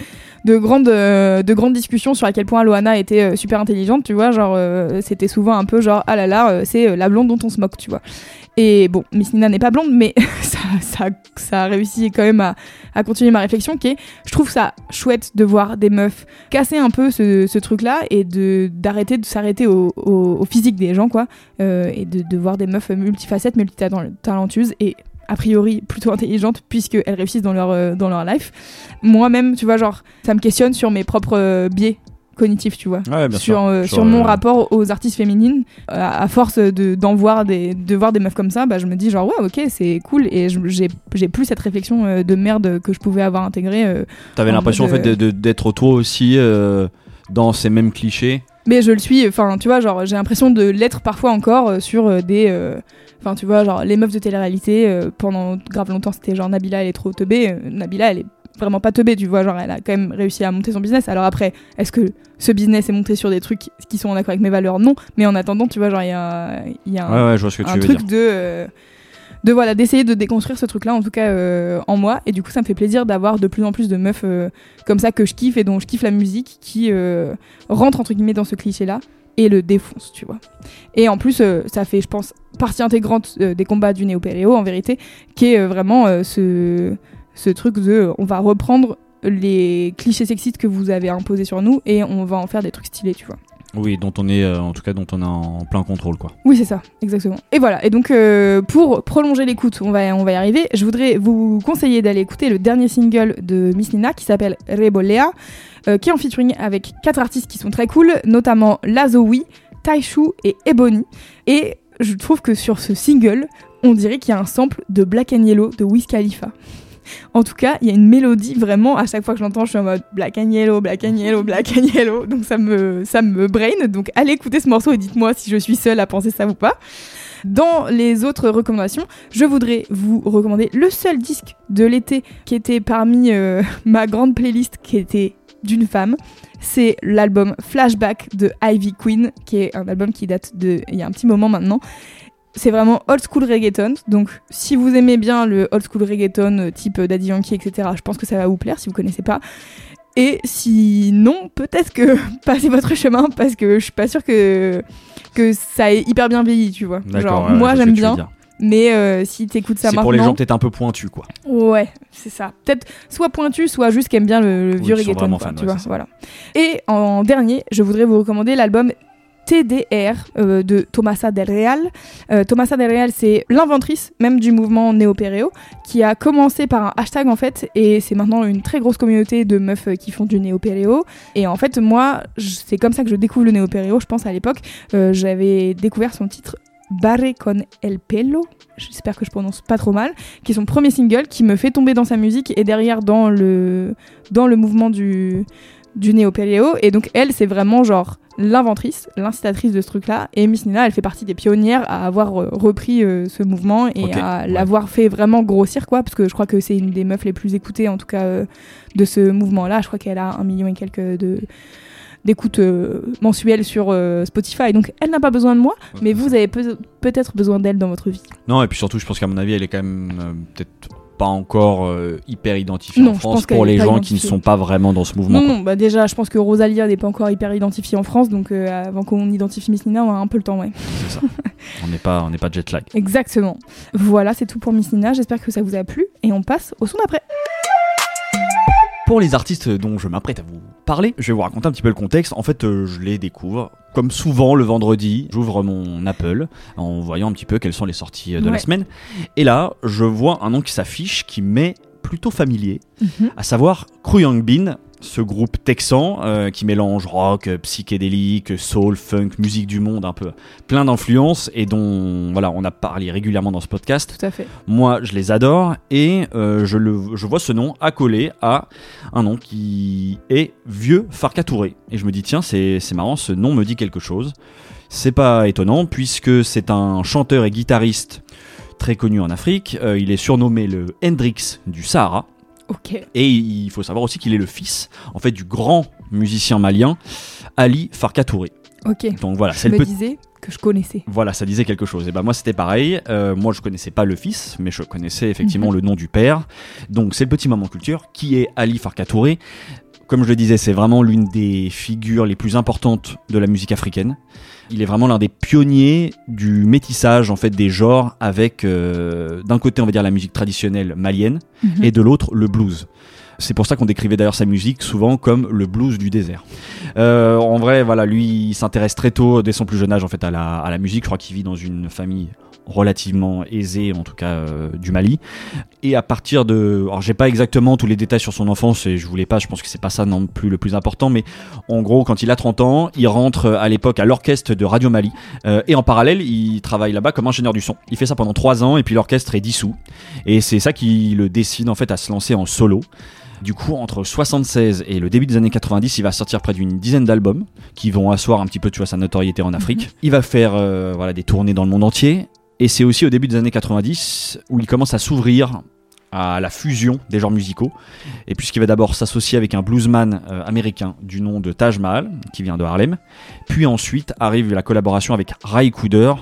de, grandes, euh, de grandes discussions sur à quel point Loana était super intelligente, tu vois. Genre, euh, c'était souvent un peu genre, ah là là, c'est la blonde dont on se moque, tu vois. Et bon, Miss Nina n'est pas blonde, mais ça, ça, a réussi quand même à, continuer ma réflexion, qui est, je trouve ça chouette de voir des meufs casser un peu ce, truc-là et de d'arrêter de s'arrêter au, physique des gens, quoi. Euh, et de, de voir des meufs multifacettes, multitalentueuses et a priori plutôt intelligentes puisqu'elles réussissent dans leur, euh, dans leur life. Moi-même, tu vois, genre, ça me questionne sur mes propres euh, biais cognitifs, tu vois. Ouais, bien sur, sûr. euh, Sur, sur mon euh, rapport aux artistes féminines, Euh, à, force de, d'en voir des, de voir des meufs comme ça, bah, je me dis genre ouais ok c'est cool et j'ai, j'ai plus cette réflexion de merde que je pouvais avoir intégrée. T'avais l'impression en fait de- de- d'être toi aussi dans ces mêmes clichés. Mais je le suis, enfin, tu vois, genre, j'ai l'impression de l'être parfois encore euh, sur euh, des. euh, Enfin, tu vois, genre, les meufs de télé-réalité, pendant grave longtemps, c'était genre Nabila, elle est trop teubée. Nabila, elle est vraiment pas teubée, tu vois, genre, elle a quand même réussi à monter son business. Alors après, est-ce que ce business est monté sur des trucs qui sont en accord avec mes valeurs? Non. Mais en attendant, tu vois, genre, il y a, y a un, Ouais, ouais, je vois ce que tu veux truc dire. de. euh, de voilà d'essayer de déconstruire ce truc là en tout cas euh, en moi et du coup ça me fait plaisir d'avoir de plus en plus de meufs euh, comme ça que je kiffe et dont je kiffe la musique qui euh, rentrent entre guillemets dans ce cliché là et le défonce tu vois et en plus ça fait je pense partie intégrante des combats du néo-péréo en vérité qui est vraiment ce ce truc de on va reprendre les clichés sexistes que vous avez imposés sur nous et on va en faire des trucs stylés tu vois Oui, dont on est, euh, en tout cas, dont on est en plein contrôle, quoi. oui, c'est ça, exactement. Et voilà, et donc euh, pour prolonger l'écoute, on va, on va y arriver, je voudrais vous conseiller d'aller écouter le dernier single de Miss Nina qui s'appelle Rebolea, euh, qui est en featuring avec quatre artistes qui sont très cool, notamment Lazowi, Taishu et Ebony. Et je trouve que sur ce single, on dirait qu'il y a un sample de Black and Yellow de Wiz Khalifa. En tout cas, il y a une mélodie vraiment, à chaque fois que je l'entends, je suis en mode Black and Yellow, Black and Yellow, Black and Yellow. Donc ça me, ça me brain. Donc allez écouter ce morceau et dites-moi si je suis seule à penser ça ou pas. Dans les autres recommandations, je voudrais vous recommander le seul disque de l'été qui était parmi euh, ma grande playlist qui était d'une femme. C'est l'album Flashback de Ivy Queen, qui est un album qui date de il y a un petit moment maintenant. C'est vraiment old school reggaeton. Donc, si vous aimez bien le old school reggaeton euh, type Daddy Yankee, etc., je pense que ça va vous plaire si vous connaissez pas. Et sinon, peut-être que passez votre chemin parce que je suis pas sûre que, que ça est hyper bien vieilli, tu vois. Genre, ouais, moi j'aime bien, mais euh, si t'écoutes ça C'est maintenant. pour les gens peut-être un peu pointus, quoi. Ouais, c'est ça. Peut-être soit pointu, soit juste qui bien le, le Oui, vieux reggaeton, vraiment quoi, fans, tu ouais, vois. c'est. Voilà. Et en dernier, je voudrais vous recommander l'album TDR euh, de Tomasa Del Real. Euh, Tomasa Del Real, c'est l'inventrice même du mouvement néo-péréo, qui a commencé par un hashtag en fait, et c'est maintenant une très grosse communauté de meufs euh, qui font du néo-péréo. Et en fait, moi, c'est comme ça que je découvre le néo-péréo, je pense à l'époque. Euh, J'avais découvert son titre Barre con el pelo, j'espère que je prononce pas trop mal, qui est son premier single, qui me fait tomber dans sa musique et derrière dans le, dans le mouvement du, du néo-péréo. Et donc elle, c'est vraiment genre l'inventrice, l'incitatrice de ce truc-là. Et Miss Nina, elle fait partie des pionnières à avoir euh, repris euh, ce mouvement et à l'avoir fait vraiment grossir, quoi, parce que je crois que c'est une des meufs les plus écoutées, en tout cas, euh, de ce mouvement-là. Je crois qu'elle a un million et quelques de d'écoute euh, mensuelle sur euh, Spotify. Donc elle n'a pas besoin de moi, mais vous avez peut- peut-être besoin d'elle dans votre vie. Non, et puis surtout, je pense qu'à mon avis, elle est quand même euh, peut-être pas encore euh, hyper identifiée Non, en France pour les gens qui ne sont pas vraiment dans ce mouvement. Non, non, bah déjà, je pense que Rosalia n'est pas encore hyper identifiée en France, donc euh, avant qu'on identifie Miss Nina, on a un peu le temps, ouais. C'est ça. on n'est pas, on n'est pas jet lag. Exactement. Voilà, c'est tout pour Miss Nina. J'espère que ça vous a plu et on passe au son d'après. Pour les artistes dont je m'apprête à vous parler, je vais vous raconter un petit peu le contexte. En fait, euh, je les découvre. Comme souvent le vendredi, j'ouvre mon Apple en voyant un petit peu quelles sont les sorties euh, de la semaine. Et là, je vois un nom qui s'affiche qui m'est plutôt familier, Mhm. à savoir Young Bean, ce groupe texan euh, qui mélange rock, psychédélique, soul, funk, musique du monde, un peu plein d'influences et dont voilà, on a parlé régulièrement dans ce podcast. Tout à fait. Moi, je les adore et euh, je, le, je vois ce nom accolé à un nom qui est Vieux Farka Touré. Et je me dis, tiens, c'est c'est marrant, ce nom me dit quelque chose. C'est pas étonnant puisque c'est un chanteur et guitariste très connu en Afrique. Euh, il est surnommé le Hendrix du Sahara. Et il faut savoir aussi qu'il est le fils, en fait, du grand musicien malien Ali Farka Touré. Ok. Donc voilà, c'est le me petit. que je connaissais. Voilà, ça disait quelque chose. Et ben moi c'était pareil. Euh, moi je connaissais pas le fils, mais je connaissais effectivement Mhm. le nom du père. Donc c'est le petit moment culture qui est Ali Farka Touré. Comme je le disais, c'est vraiment l'une des figures les plus importantes de la musique africaine. Il est vraiment l'un des pionniers du métissage en fait des genres avec euh, d'un côté on va dire la musique traditionnelle malienne Mhm. et de l'autre le blues. C'est pour ça qu'on décrivait d'ailleurs sa musique souvent comme le blues du désert. Euh, en vrai, voilà, lui, il s'intéresse très tôt, dès son plus jeune âge, en fait, à la, à la musique. Je crois qu'il vit dans une famille relativement aisée, en tout cas euh, du Mali. Et à partir de, alors j'ai pas exactement tous les détails sur son enfance et je voulais pas, je pense que c'est pas ça non plus le plus important, mais en gros, quand il a 30 ans, il rentre à l'époque à l'orchestre de Radio Mali Euh, et en parallèle, il travaille là-bas comme ingénieur du son. Il fait ça pendant 3 ans et puis l'orchestre est dissous et c'est ça qui le décide en fait à se lancer en solo. Du coup, entre 76 et le début des années 90, il va sortir près d'une dizaine d'albums qui vont asseoir un petit peu tu vois, sa notoriété en Afrique. Il va faire euh, voilà, des tournées dans le monde entier. Et c'est aussi au début des années 90 où il commence à s'ouvrir à la fusion des genres musicaux. Et puisqu'il va d'abord s'associer avec un bluesman euh, américain du nom de Taj Mahal, qui vient de Harlem. Puis ensuite arrive la collaboration avec Ray Cooder.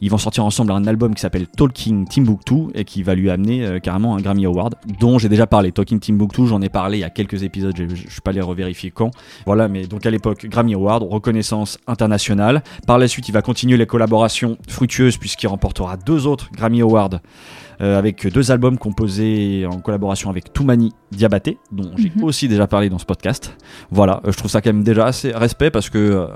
Ils vont sortir ensemble un album qui s'appelle Talking Timbuktu et qui va lui amener euh, carrément un Grammy Award, dont j'ai déjà parlé. Talking Timbuktu, j'en ai parlé il y a quelques épisodes, je je suis pas allé revérifier quand. Voilà, mais donc à l'époque, Grammy Award, reconnaissance internationale. Par la suite, il va continuer les collaborations fructueuses puisqu'il remportera deux autres Grammy Awards euh, avec deux albums composés en collaboration avec Toumani Diabaté, dont j'ai Mhm. aussi déjà parlé dans ce podcast. Voilà, euh, je trouve ça quand même déjà assez respect parce que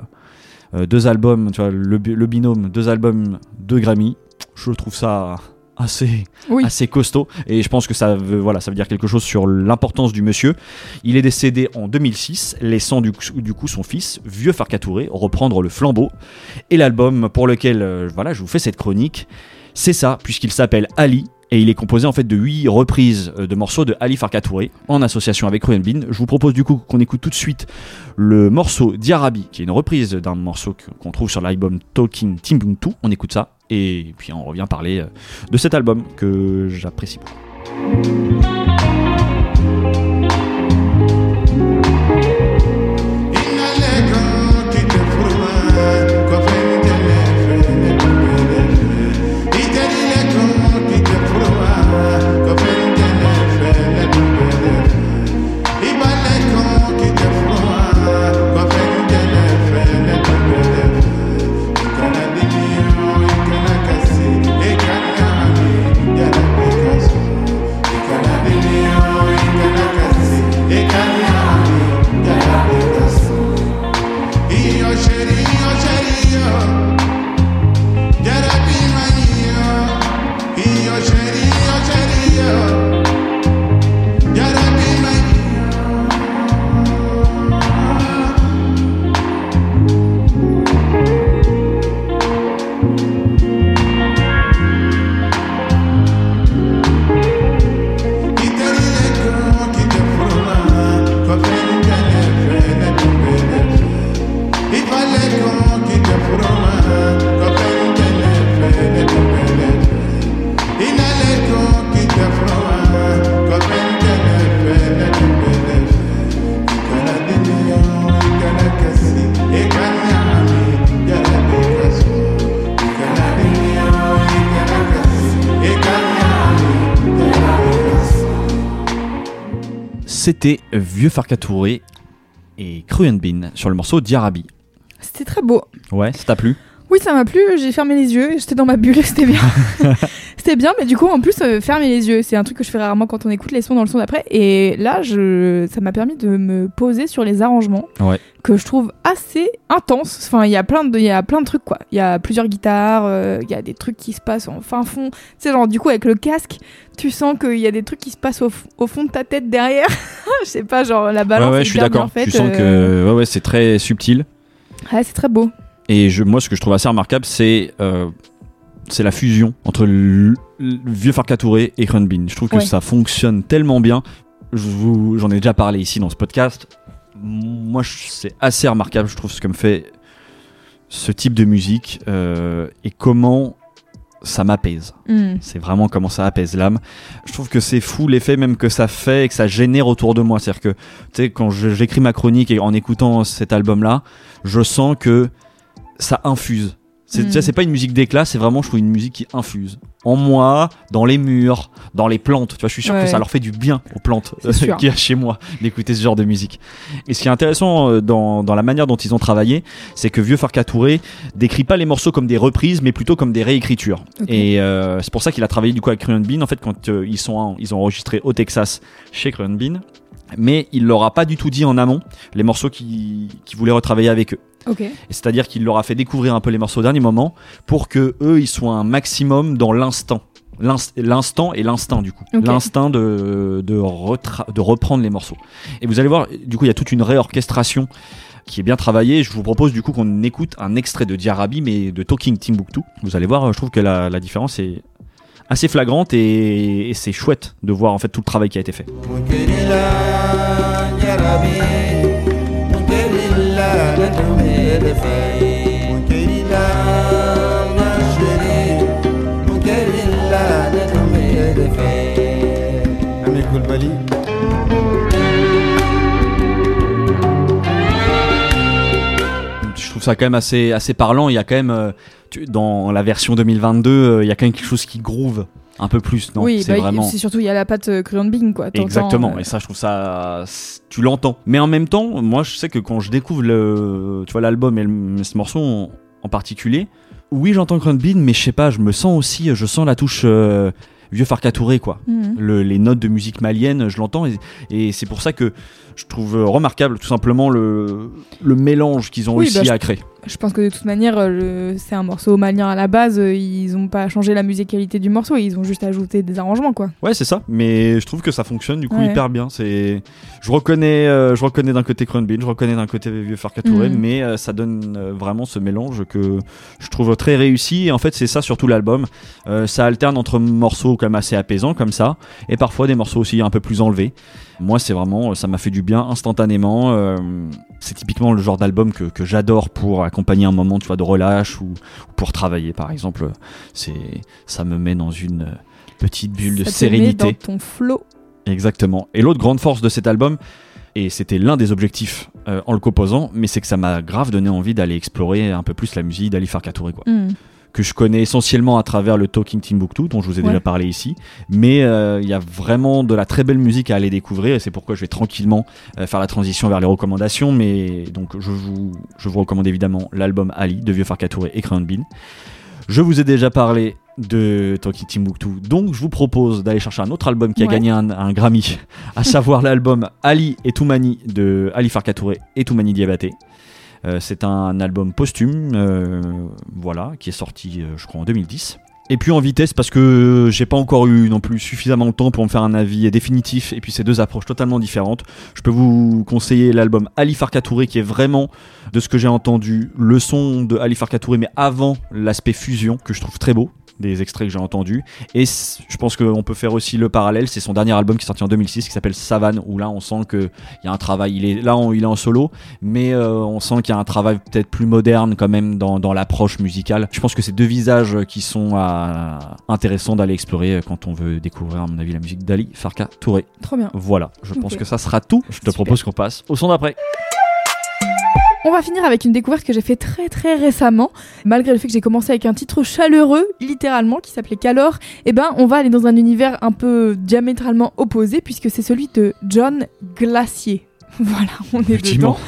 deux albums, tu vois, le, bi- le binôme, deux albums, deux Grammy, je trouve ça assez, Oui. assez costaud et je pense que ça veut, voilà, ça veut dire quelque chose sur l'importance du monsieur. Il est décédé en 2006, laissant du, coup- du coup son fils, Vieux Farka Touré, reprendre le flambeau. Et l'album pour lequel euh, voilà, je vous fais cette chronique, c'est ça, puisqu'il s'appelle Ali. Et il est composé en fait de huit reprises euh, de morceaux de Ali Farka Touré en association avec Ruben Bin. Je vous propose du coup qu'on écoute tout de suite le morceau Diarabi, qui est une reprise d'un morceau qu'on trouve sur l'album Talking Timbuktu. On écoute ça et puis on revient parler euh, de cet album que j'apprécie beaucoup. C'était Vieux Farka Touré et Cruan Bean sur le morceau Diarabi. C'était très beau. Ouais, ça t'a plu? Oui, ça m'a plu. J'ai fermé les yeux. J'étais dans ma bulle. C'était bien. c'était bien, mais du coup, en plus, euh, fermer les yeux, c'est un truc que je fais rarement quand on écoute les sons dans le son d'après. Et là, je... ça m'a permis de me poser sur les arrangements Ouais. que je trouve assez intenses. Enfin, il y a plein de, il y a plein de trucs quoi. Il y a plusieurs guitares. euh, Il y a des trucs qui se passent en fin fond. Tu sais, genre du coup avec le casque, tu sens qu'il y a des trucs qui se passent au, fond de ta tête derrière. je sais pas, genre la balance Ouais, ouais, est je suis d'accord. Tu sens euh, que ouais, ouais, c'est très subtil. Ouais, c'est très beau. Et je, moi, ce que je trouve assez remarquable, c'est euh, c'est la fusion entre le, le vieux Farka Touré et Crun Bean. Je trouve que Ouais. ça fonctionne tellement bien. Je J'en ai déjà parlé ici dans ce podcast. Moi, c'est assez remarquable, je trouve, ce que me fait ce type de musique euh, et comment ça m'apaise. Hmm. C'est vraiment comment ça apaise l'âme. Je trouve que c'est fou l'effet même que ça fait et que ça génère autour de moi. C'est-à-dire que, tu sais, quand j'écris ma chronique et en écoutant cet album-là, je sens que ça infuse. C'est, Mm. sais, c'est pas une musique d'éclat, c'est vraiment, je trouve, une musique qui infuse. En moi, dans les murs, dans les plantes. Tu vois, je suis sûr que ça leur fait du bien aux plantes sûr. qu'il y a chez moi d'écouter ce genre de musique. Et ce qui est intéressant euh, dans, dans la manière dont ils ont travaillé, c'est que Vieux Farka Touré décrit pas les morceaux comme des reprises, mais plutôt comme des réécritures. Et euh, c'est pour ça qu'il a travaillé du coup avec Cruan Bean. En fait, quand euh, ils sont ils ont enregistré au Texas chez Cruan Bean, mais il leur a pas du tout dit en amont les morceaux qu'il qu'il voulait retravailler avec eux. C'est-à-dire qu'il leur a fait découvrir un peu les morceaux au dernier moment pour que eux ils soient un maximum dans l'instant. L'inst- L'instant et l'instinct du coup. L'instinct de, de, retra- de reprendre les morceaux. Et vous allez voir, du coup il y a toute une réorchestration qui est bien travaillée. Je vous propose du coup qu'on écoute un extrait de Diarabi mais de Talking Timbuktu. Vous allez voir, je trouve que la, la différence est assez flagrante et, et c'est chouette de voir en fait tout le travail qui a été fait. Je trouve ça quand même assez, parlant. Il y a quand même, euh, dans la version 2022, euh, il y a quand même quelque chose qui groove un peu plus. Non, oui, c'est bah, vraiment. c'est surtout il y a la patte euh, Cruan Bing quoi. Exactement, euh, et ça je trouve ça, tu l'entends. Mais en même temps, moi je sais que quand je découvre le, tu vois l'album et le- ce morceau en, en particulier, oui j'entends Crown Bean, mais je sais pas, je me sens aussi, je sens la touche euh, vieux Farka Touré quoi. mhm. Le- les notes de musique malienne, je l'entends et, et c'est pour ça que je trouve remarquable tout simplement le, le mélange qu'ils ont Oui, réussi bah, à créer. Je pense que de toute manière, euh, c'est un morceau malien à la base. euh, Ils ont pas changé la musicalité du morceau, ils ont juste ajouté des arrangements quoi. Ouais, c'est ça. Mais je trouve que ça fonctionne du coup Ouais. hyper bien. C'est, je reconnais, euh, je reconnais d'un côté Crown Bean, je reconnais d'un côté Vieux Farka Touré, Mhm. mais euh, ça donne euh, vraiment ce mélange que je trouve très réussi. Et en fait, c'est ça surtout l'album. Ça alterne entre morceaux même assez apaisants comme ça, et parfois des morceaux aussi un peu plus enlevés. Moi, c'est vraiment, ça m'a fait du bien instantanément. Euh, c'est typiquement le genre d'album que, que j'adore pour accompagner un moment, tu vois, de relâche ou, ou pour travailler, par exemple. C'est, ça me met dans une petite bulle de te sérénité. met dans ton flow. Exactement. Et l'autre grande force de cet album, et c'était l'un des objectifs euh, en le composant, mais c'est que ça m'a grave donné envie d'aller explorer un peu plus la musique d'Ali Farka Touré, quoi. Mhm. Que je connais essentiellement à travers le Talking Timbuktu, dont je vous ai Ouais. déjà parlé ici. Mais euh, il y a vraiment de la très belle musique à aller découvrir, et c'est pourquoi je vais tranquillement euh, faire la transition vers les recommandations. Mais donc, je vous, je vous recommande évidemment l'album Ali de Vieux Farka Touré et Crown Bean. Je vous ai déjà parlé de Talking Timbuktu, donc je vous propose d'aller chercher un autre album qui a gagné un, un Grammy, à savoir l'album Ali et Toumani de Ali Farka Touré et Toumani Diabaté. Euh, c'est un album posthume, euh, voilà, qui est sorti, euh, je crois, en 2010. Et puis en vitesse parce que j'ai pas encore eu non plus suffisamment de temps pour me faire un avis définitif et puis c'est deux approches totalement différentes. Je peux vous conseiller l'album Ali Farka Touré qui est vraiment de ce que j'ai entendu le son de Ali Farka Touré mais avant l'aspect fusion que je trouve très beau des extraits que j'ai entendus et je pense qu'on peut faire aussi le parallèle c'est son dernier album qui est sorti en 2006 qui s'appelle Savane où là on sent que il y a un travail il est là on- il est en solo mais euh, on sent qu'il y a un travail peut-être plus moderne quand même dans, dans l'approche musicale. Je pense que c'est deux visages qui sont euh, intéressants d'aller explorer quand on veut découvrir, à mon avis, la musique d'Ali Farka Touré. Trop bien. Voilà, je pense que ça sera tout. Je te Super. propose qu'on passe au son d'après. On va finir avec une découverte que j'ai fait très très récemment. Malgré le fait que j'ai commencé avec un titre chaleureux, littéralement, qui s'appelait Calor, eh ben on va aller dans un univers un peu diamétralement opposé puisque c'est celui de John Glacier. Voilà, on est Effectivement, dedans.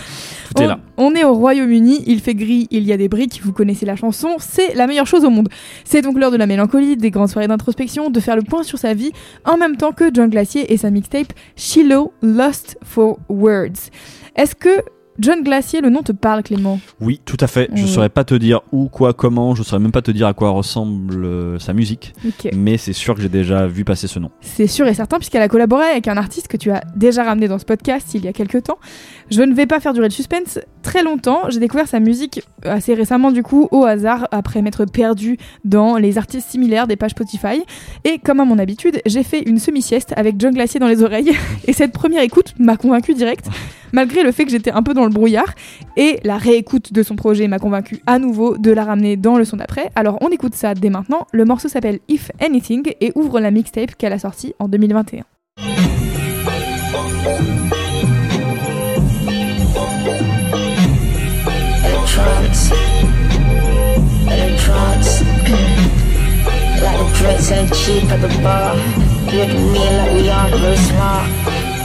tout est On- là. On est au Royaume-Uni, il fait gris, il y a des briques, vous connaissez la chanson, c'est la meilleure chose au monde. C'est donc l'heure de la mélancolie, des grandes soirées d'introspection, de faire le point sur sa vie, en même temps que John Glacier et sa mixtape Shiloh Lost for Words. Est-ce que John Glacier, le nom te parle Clément Oui, tout à fait. Je Ouais. saurais pas te dire où, quoi, comment. Je saurais même pas te dire à quoi ressemble euh, sa musique. Mais c'est sûr que j'ai déjà vu passer ce nom. C'est sûr et certain puisqu'elle a collaboré avec un artiste que tu as déjà ramené dans ce podcast il y a quelques temps. Je ne vais pas faire durer le suspense très longtemps. J'ai découvert sa musique assez récemment du coup au hasard après m'être perdu dans les artistes similaires des pages Spotify. Et comme à mon habitude, j'ai fait une semi-sieste avec John Glacier dans les oreilles. Et cette première écoute m'a convaincu direct, malgré le fait que j'étais un peu dans le brouillard. Et la réécoute de son projet m'a convaincu à nouveau de la ramener dans le son d'après. Alors on écoute ça dès maintenant. Le morceau s'appelle If Anything et ouvre la mixtape qu'elle a sortie en 2021. Like the drinks and cheap at the bar. You and me like we aren't very smart.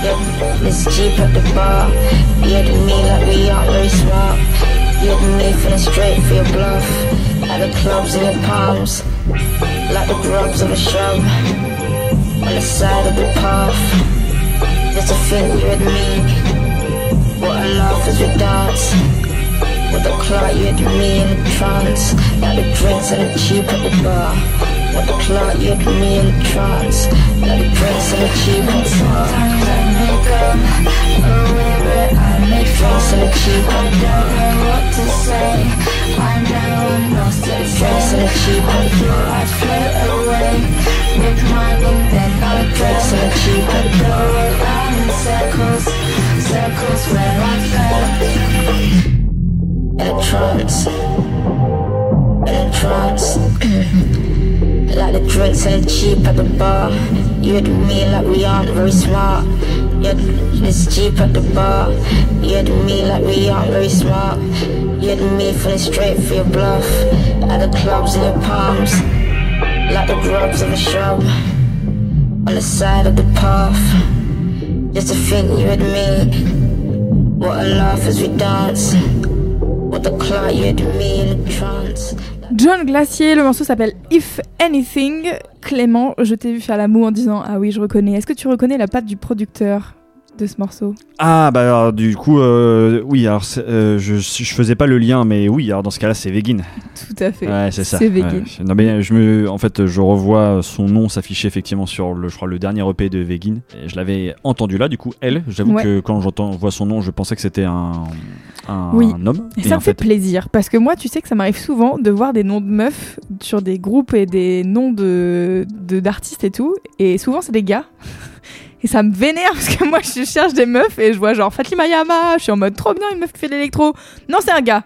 Yeah, it's cheap at the bar. You and me like we aren't very smart. You and me feeling straight for your bluff. At the clubs in your palms, like the grubs of a shrub. On the side of the path, just to think you and me. What a laugh as we dance. With the you had me in a trance. Like the drinks and the cheap at the bar. With the you had me in a trance. Like the drinks and the cheap at the bar. Sometimes I make up a river, I make drinks and the cheap at the. I don't know what to say. I know I'm lost in drinks and the cheap at the bar. I float away with my and then I drinks and the cheap at the bar. Around in circles, circles where I felt electrons, electrons. like the drinks and cheap at the bar. You and me like we aren't very smart. Yeah, it's cheap at the bar. You and me like we aren't very smart. You and me feeling straight for your bluff. At the clubs in your palms, like the grubs of a shrub. On the side of the path, just to think you and me. What a laugh as we dance. John Glacier, le morceau s'appelle If Anything. Clément, je t'ai vu faire la moue en disant Ah oui, je reconnais. Est-ce que tu reconnais la patte du producteur? De ce morceau Ah bah alors, du coup euh, oui alors euh, je je faisais pas le lien mais oui alors dans ce cas-là c'est Vegin. Tout à fait. Ouais c'est ça. C'est Vegin. Ouais. Non mais je me en fait je revois son nom s'afficher effectivement sur le je crois le dernier EP de Vegin et je l'avais entendu là du coup elle j'avoue Ouais. que quand j'entends vois son nom je pensais que c'était un un, Oui. un homme Et ça en me fait plaisir parce que moi, tu sais que ça m'arrive souvent de voir des noms de meufs sur des groupes et des noms de de- d'artistes et tout. Et souvent, c'est des gars. Et ça me vénère parce que moi, je cherche des meufs et je vois genre Fatima Yama. Je suis en mode trop bien, une meuf qui fait de l'électro. Non, c'est un gars.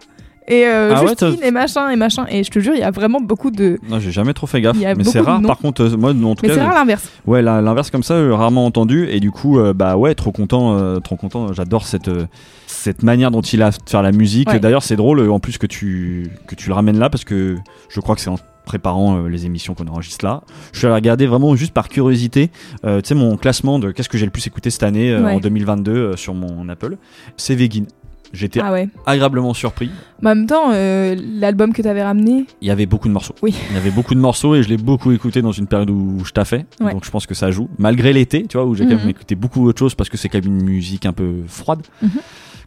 Et euh, Ah Justine et machin et machin. Et je te jure, il y a vraiment beaucoup de. Non, j'ai jamais trop fait gaffe. Mais c'est rare, par contre, euh, moi, en tout Mais cas, c'est rare l'inverse. ouais, l'inverse comme ça, euh, rarement entendu. Et du coup, euh, bah ouais, trop content, trop content. J'adore cette cette manière dont il a de faire la musique. Ouais. D'ailleurs, c'est drôle en plus que tu que tu le ramènes là parce que je crois que c'est en préparant euh, les émissions qu'on enregistre là. Je suis allé regarder vraiment juste par curiosité, euh, tu sais, mon classement de qu'est-ce que j'ai le plus écouté cette année euh, Ouais. en 2022 euh, sur mon Apple. C'est Vegin. J'étais Ah ouais. agréablement surpris. Mais en même temps, euh, l'album que t'avais ramené, Il y avait beaucoup de morceaux. Oui. Il y avait beaucoup de morceaux et je l'ai beaucoup écouté dans une période où je taffais. Ouais. Donc je pense que ça joue. Malgré l'été, tu vois, où j'ai quand Mhm. même écouté beaucoup autre chose parce que c'est quand même une musique un peu froide. Mhm.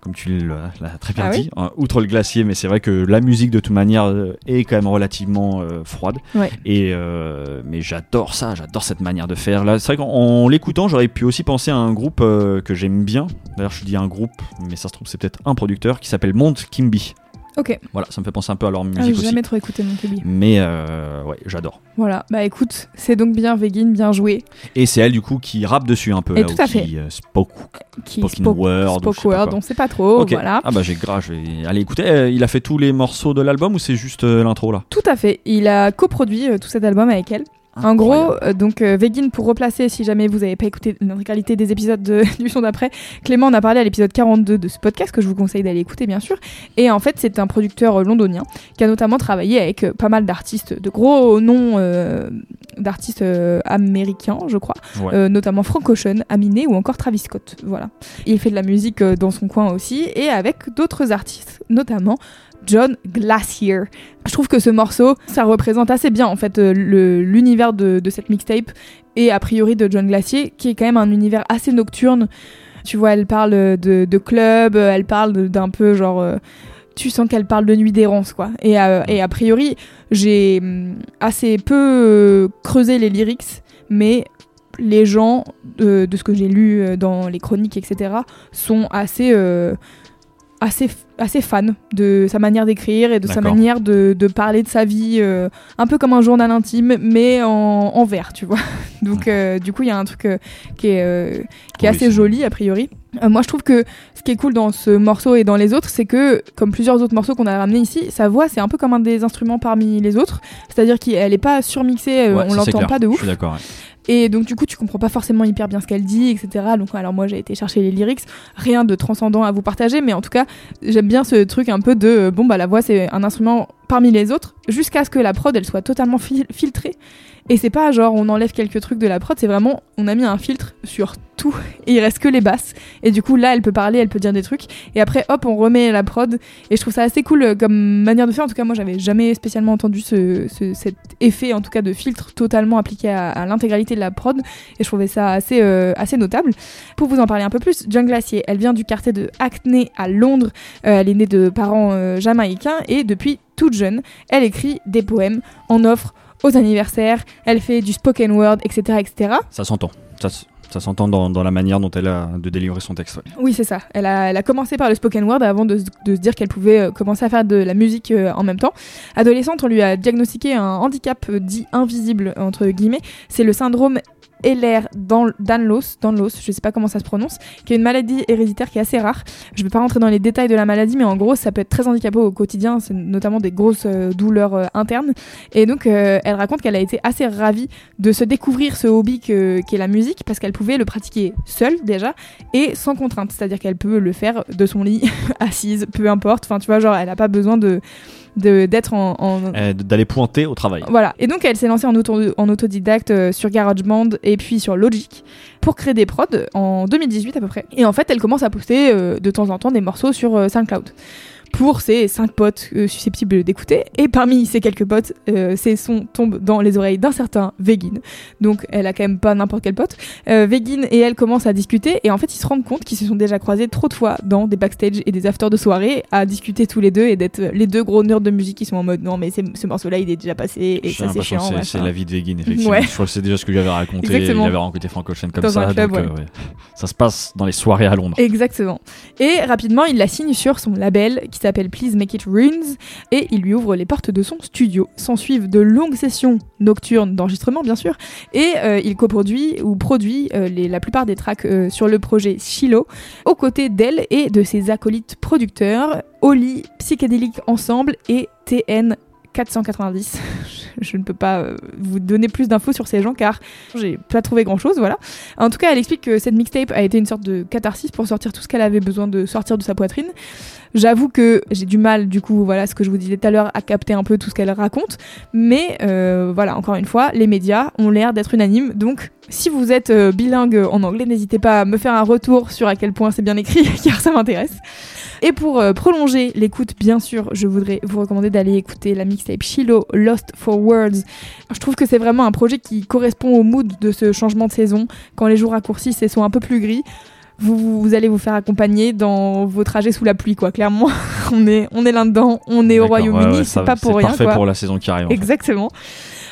Comme tu l'as très bien Ah dit, hein, outre le glacier, mais c'est vrai que la musique de toute manière euh, est quand même relativement euh, froide. Ouais. Et euh, mais j'adore ça, j'adore cette manière de faire. Là, c'est vrai qu'en en l'écoutant, j'aurais pu aussi penser à un groupe euh, que j'aime bien. D'ailleurs, je dis un groupe, mais ça se trouve c'est peut-être un producteur qui s'appelle Mont Kimby. Ok. Voilà, ça me fait penser un peu à leur Ah, musique j'ai aussi. jamais trop écouté mon public. Mais euh, ouais, j'adore. Voilà. Bah écoute, c'est donc bien Vegin, bien joué. Et c'est elle du coup qui rappe dessus un peu Et là, tout ou à fait. qui euh, spoke. Qui Spoken spoke- word spoke word, on sait pas trop. Ok. Voilà. Ah bah j'ai vais aller écouter. Euh, il a fait tous les morceaux de l'album ou c'est juste euh, l'intro là? Tout à fait. Il a coproduit tout cet album avec elle. En gros, euh, donc euh, Vegin, pour replacer, si jamais vous n'avez pas écouté l'intégralité des épisodes de- du son d'après, Clément en a parlé à l'épisode 42 de ce podcast que je vous conseille d'aller écouter bien sûr. Et en fait, c'est un producteur euh, londonien qui a notamment travaillé avec euh, pas mal d'artistes, de gros noms d'artistes américains, je crois, Ouais. Notamment Frank Ocean, Aminé ou encore Travis Scott. Voilà. Il fait de la musique dans son coin aussi et avec d'autres artistes, notamment John Glacier. Je trouve que ce morceau, ça représente assez bien en fait euh, l'univers de, de cette mixtape et a priori de John Glacier, qui est quand même un univers assez nocturne. Tu vois, elle parle de, de club, elle parle d'un peu genre. euh, tu sens qu'elle parle de nuit d'errance, quoi. Et, euh, et a priori, j'ai hum, assez peu euh, creusé les lyrics, mais les gens, de ce que j'ai lu dans les chroniques, etc., sont assez, assez, assez fans de sa manière d'écrire et de sa manière de, de parler de sa vie, euh, un peu comme un journal intime, mais en, en vers, tu vois. Donc, euh, du coup, il y a un truc euh, qui est, qui est Oui, assez joli, a priori. Moi, je trouve que ce qui est cool dans ce morceau et dans les autres, c'est que, comme plusieurs autres morceaux qu'on a ramenés ici, sa voix, c'est un peu comme un des instruments parmi les autres. C'est-à-dire qu'elle n'est pas surmixée, Ouais, on l'entend pas de Je ouf. suis d'accord. ouais. Et donc du coup, tu comprends pas forcément hyper bien ce qu'elle dit, etc. Donc alors moi, j'ai été chercher les lyrics, rien de transcendant à vous partager, mais en tout cas, j'aime bien ce truc un peu de euh, bon bah la voix c'est un instrument parmi les autres, jusqu'à ce que la prod elle soit totalement fil- filtrée. Et c'est pas genre on enlève quelques trucs de la prod, c'est vraiment on a mis un filtre sur tout et il reste que les basses. Et du coup là, elle peut parler, elle peut dire des trucs. Et après hop, on remet la prod. Et je trouve ça assez cool euh, comme manière de faire. En tout cas, moi j'avais jamais spécialement entendu ce, ce- cet effet en tout cas de filtre totalement appliqué à, l'intégralité de la prod. Et je trouvais ça assez, euh, assez notable. Pour vous en parler un peu plus, John Glacier, elle vient du quartier de Hackney à Londres. Euh, elle est née de parents jamaïcains et depuis toute jeune, elle écrit des poèmes en offre aux anniversaires. Elle fait du spoken word, etc. etc. Ça s'entend. Ça, s'entend dans, dans la manière dont elle a de délivrer son texte. ouais. Oui, c'est ça. Elle a, elle a commencé par le spoken word avant de, se- de se dire qu'elle pouvait euh, commencer à faire de la musique euh, en même temps. Adolescente, on lui a diagnostiqué un handicap euh, dit invisible, entre guillemets. C'est le syndrome Ehlers-Danlos, Danlos, je sais pas comment ça se prononce, qui est une maladie héréditaire qui est assez rare. Je vais pas rentrer dans les détails de la maladie, mais en gros, ça peut être très handicapant au quotidien, c'est notamment des grosses euh, douleurs euh, internes. Et donc, euh, elle raconte qu'elle a été assez ravie de se découvrir ce hobby que- qui est la musique, parce qu'elle pouvait le pratiquer seule déjà, et sans contrainte. C'est-à-dire qu'elle peut le faire de son lit, assise, peu importe. Enfin, tu vois, genre, elle a pas besoin de- d'être en, en- Euh, D'aller pointer au travail. voilà. Et donc, elle s'est lancée en, auto- en autodidacte euh, sur GarageBand et puis sur Logic pour créer des prods en 2018 à peu près. Et en fait, elle commence à poster euh, de temps en temps des morceaux sur SoundCloud pour ses cinq potes euh, susceptibles d'écouter. Et parmi ces quelques potes, euh, ces sons tombent dans les oreilles d'un certain Vegin. Donc, elle a quand même pas n'importe quel pote. Euh, Vegin et elle commencent à discuter et en fait, ils se rendent compte qu'ils se sont déjà croisés trop de fois dans des backstage et des afters de soirée à discuter tous les deux et d'être les deux gros nerds de musique qui sont en mode non, mais ce morceau-là, il est déjà passé et ça c'est chiant. c'est- la vie de Vegin, effectivement. Ouais. Je crois que c'est déjà ce que j'avais raconté. Exactement. J'avais rencontré Frank Ocean comme Dans ça. club, donc, euh, ouais. Ça se passe dans les soirées à Londres. Exactement. Et rapidement, il la signe sur son label qui s'appelle Please Make It Runes et il lui ouvre les portes de son studio. S'en suivent de longues sessions nocturnes d'enregistrement, bien sûr, et euh, il coproduit ou produit euh, la plupart des tracks euh, sur le projet Shiloh aux côtés d'elle et de ses acolytes producteurs, Oli, Psychédélique Ensemble et TN 490. Je ne peux pas euh, vous donner plus d'infos sur ces gens car j'ai pas trouvé grand chose, voilà. En tout cas, elle explique que cette mixtape a été une sorte de catharsis pour sortir tout ce qu'elle avait besoin de sortir de sa poitrine. J'avoue que j'ai du mal, du coup, voilà ce que je vous disais tout à l'heure, à capter un peu tout ce qu'elle raconte. Mais euh, voilà, encore une fois, les médias ont l'air d'être unanimes. Donc, si vous êtes euh, bilingue en anglais, n'hésitez pas à me faire un retour sur à quel point c'est bien écrit, car ça m'intéresse. Et pour euh, prolonger l'écoute, bien sûr, je voudrais vous recommander d'aller écouter la mixtape Shiloh Lost for Words. Je trouve que c'est vraiment un projet qui correspond au mood de ce changement de saison, quand les jours raccourcissent et sont un peu plus gris. Vous, vous allez vous faire accompagner dans vos trajets sous la pluie, quoi. Clairement, on est, on est là-dedans, on est au Royaume-Uni, ouais, ouais, c'est pas pour rien. parfait quoi. pour la saison qui arrive. en fait.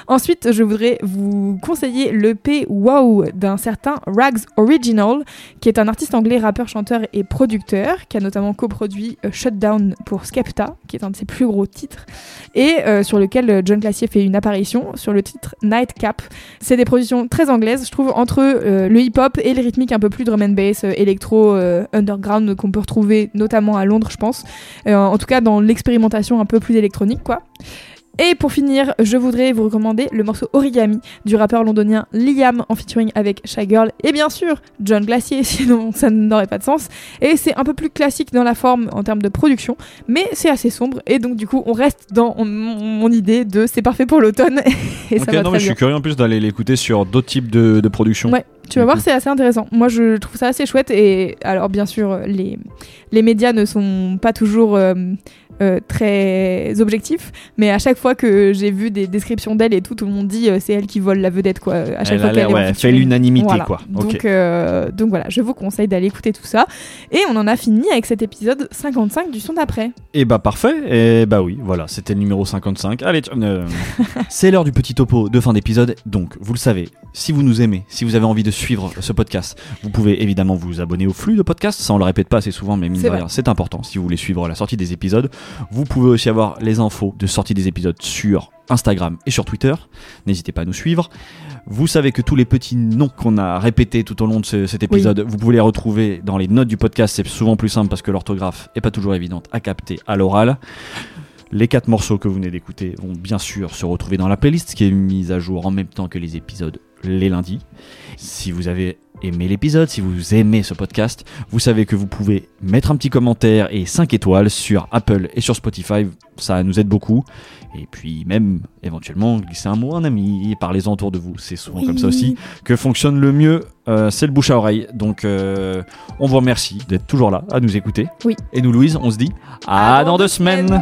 Ensuite, je voudrais vous conseiller l'EP Wow d'un certain Rags Original, qui est un artiste anglais, rappeur, chanteur et producteur, qui a notamment coproduit euh, Shutdown pour Skepta, qui est un de ses plus gros titres, et euh, sur lequel euh, John Classier fait une apparition sur le titre Nightcap. C'est des productions très anglaises, je trouve, entre le hip-hop et les rythmiques un peu plus drum and bass, euh, électro, underground, qu'on peut retrouver notamment à Londres, je pense. En tout cas, dans l'expérimentation un peu plus électronique, quoi. Et pour finir, je voudrais vous recommander le morceau Origami du rappeur londonien Liam en featuring avec Shy Girl et bien sûr John Glacier, sinon ça n'aurait pas de sens. Et c'est un peu plus classique dans la forme en termes de production, mais c'est assez sombre et donc du coup on reste dans mon, idée de c'est parfait pour l'automne et Ok, ça va non, très mais je suis curieux en plus d'aller l'écouter sur d'autres types de, de productions. Ouais, tu vas voir, c'est assez intéressant. Moi, je trouve ça assez chouette. Et alors, bien sûr, les, les médias ne sont pas toujours euh, euh, très objectifs, mais à chaque fois que j'ai vu des descriptions d'elle et tout, tout le monde dit euh, c'est elle qui vole la vedette, quoi. À chaque Elle fois a qu'elle ouais, fait l'unanimité, Voilà. quoi. Donc, euh, donc voilà, je vous conseille d'aller écouter tout ça. Et on en a fini avec cet épisode 55 du son d'après. Et bah parfait, et bah oui, voilà, c'était le numéro 55. Allez, c'est l'heure du petit topo de fin d'épisode, donc vous le savez, si vous nous aimez, si vous avez envie de suivre ce podcast, vous pouvez évidemment vous abonner au flux de podcast, ça on le répète pas assez souvent, mais mine de rien, c'est important si vous voulez suivre la sortie des épisodes. Vous pouvez aussi avoir les infos de sortie des épisodes sur Instagram et sur Twitter, n'hésitez pas à nous suivre. Vous savez que tous les petits noms qu'on a répétés tout au long de ce- cet épisode, vous pouvez les retrouver dans les notes du podcast. C'est souvent plus simple parce que l'orthographe est pas toujours évidente à capter à l'oral. Les quatre morceaux que vous venez d'écouter vont bien sûr se retrouver dans la playlist qui est mise à jour en même temps que les épisodes les lundis. Si vous avez aimé l'épisode, si vous aimez ce podcast, vous savez que vous pouvez mettre un petit commentaire et 5 étoiles sur Apple et sur Spotify. Ça nous aide beaucoup. Et puis même éventuellement glisser un mot à un ami parlez-en autour de vous. C'est souvent comme ça aussi que fonctionne le mieux. euh, c'est le bouche à oreille. Donc euh, on vous remercie d'être toujours là à nous écouter. Oui. Et nous Louise, on se dit à, dans deux semaines.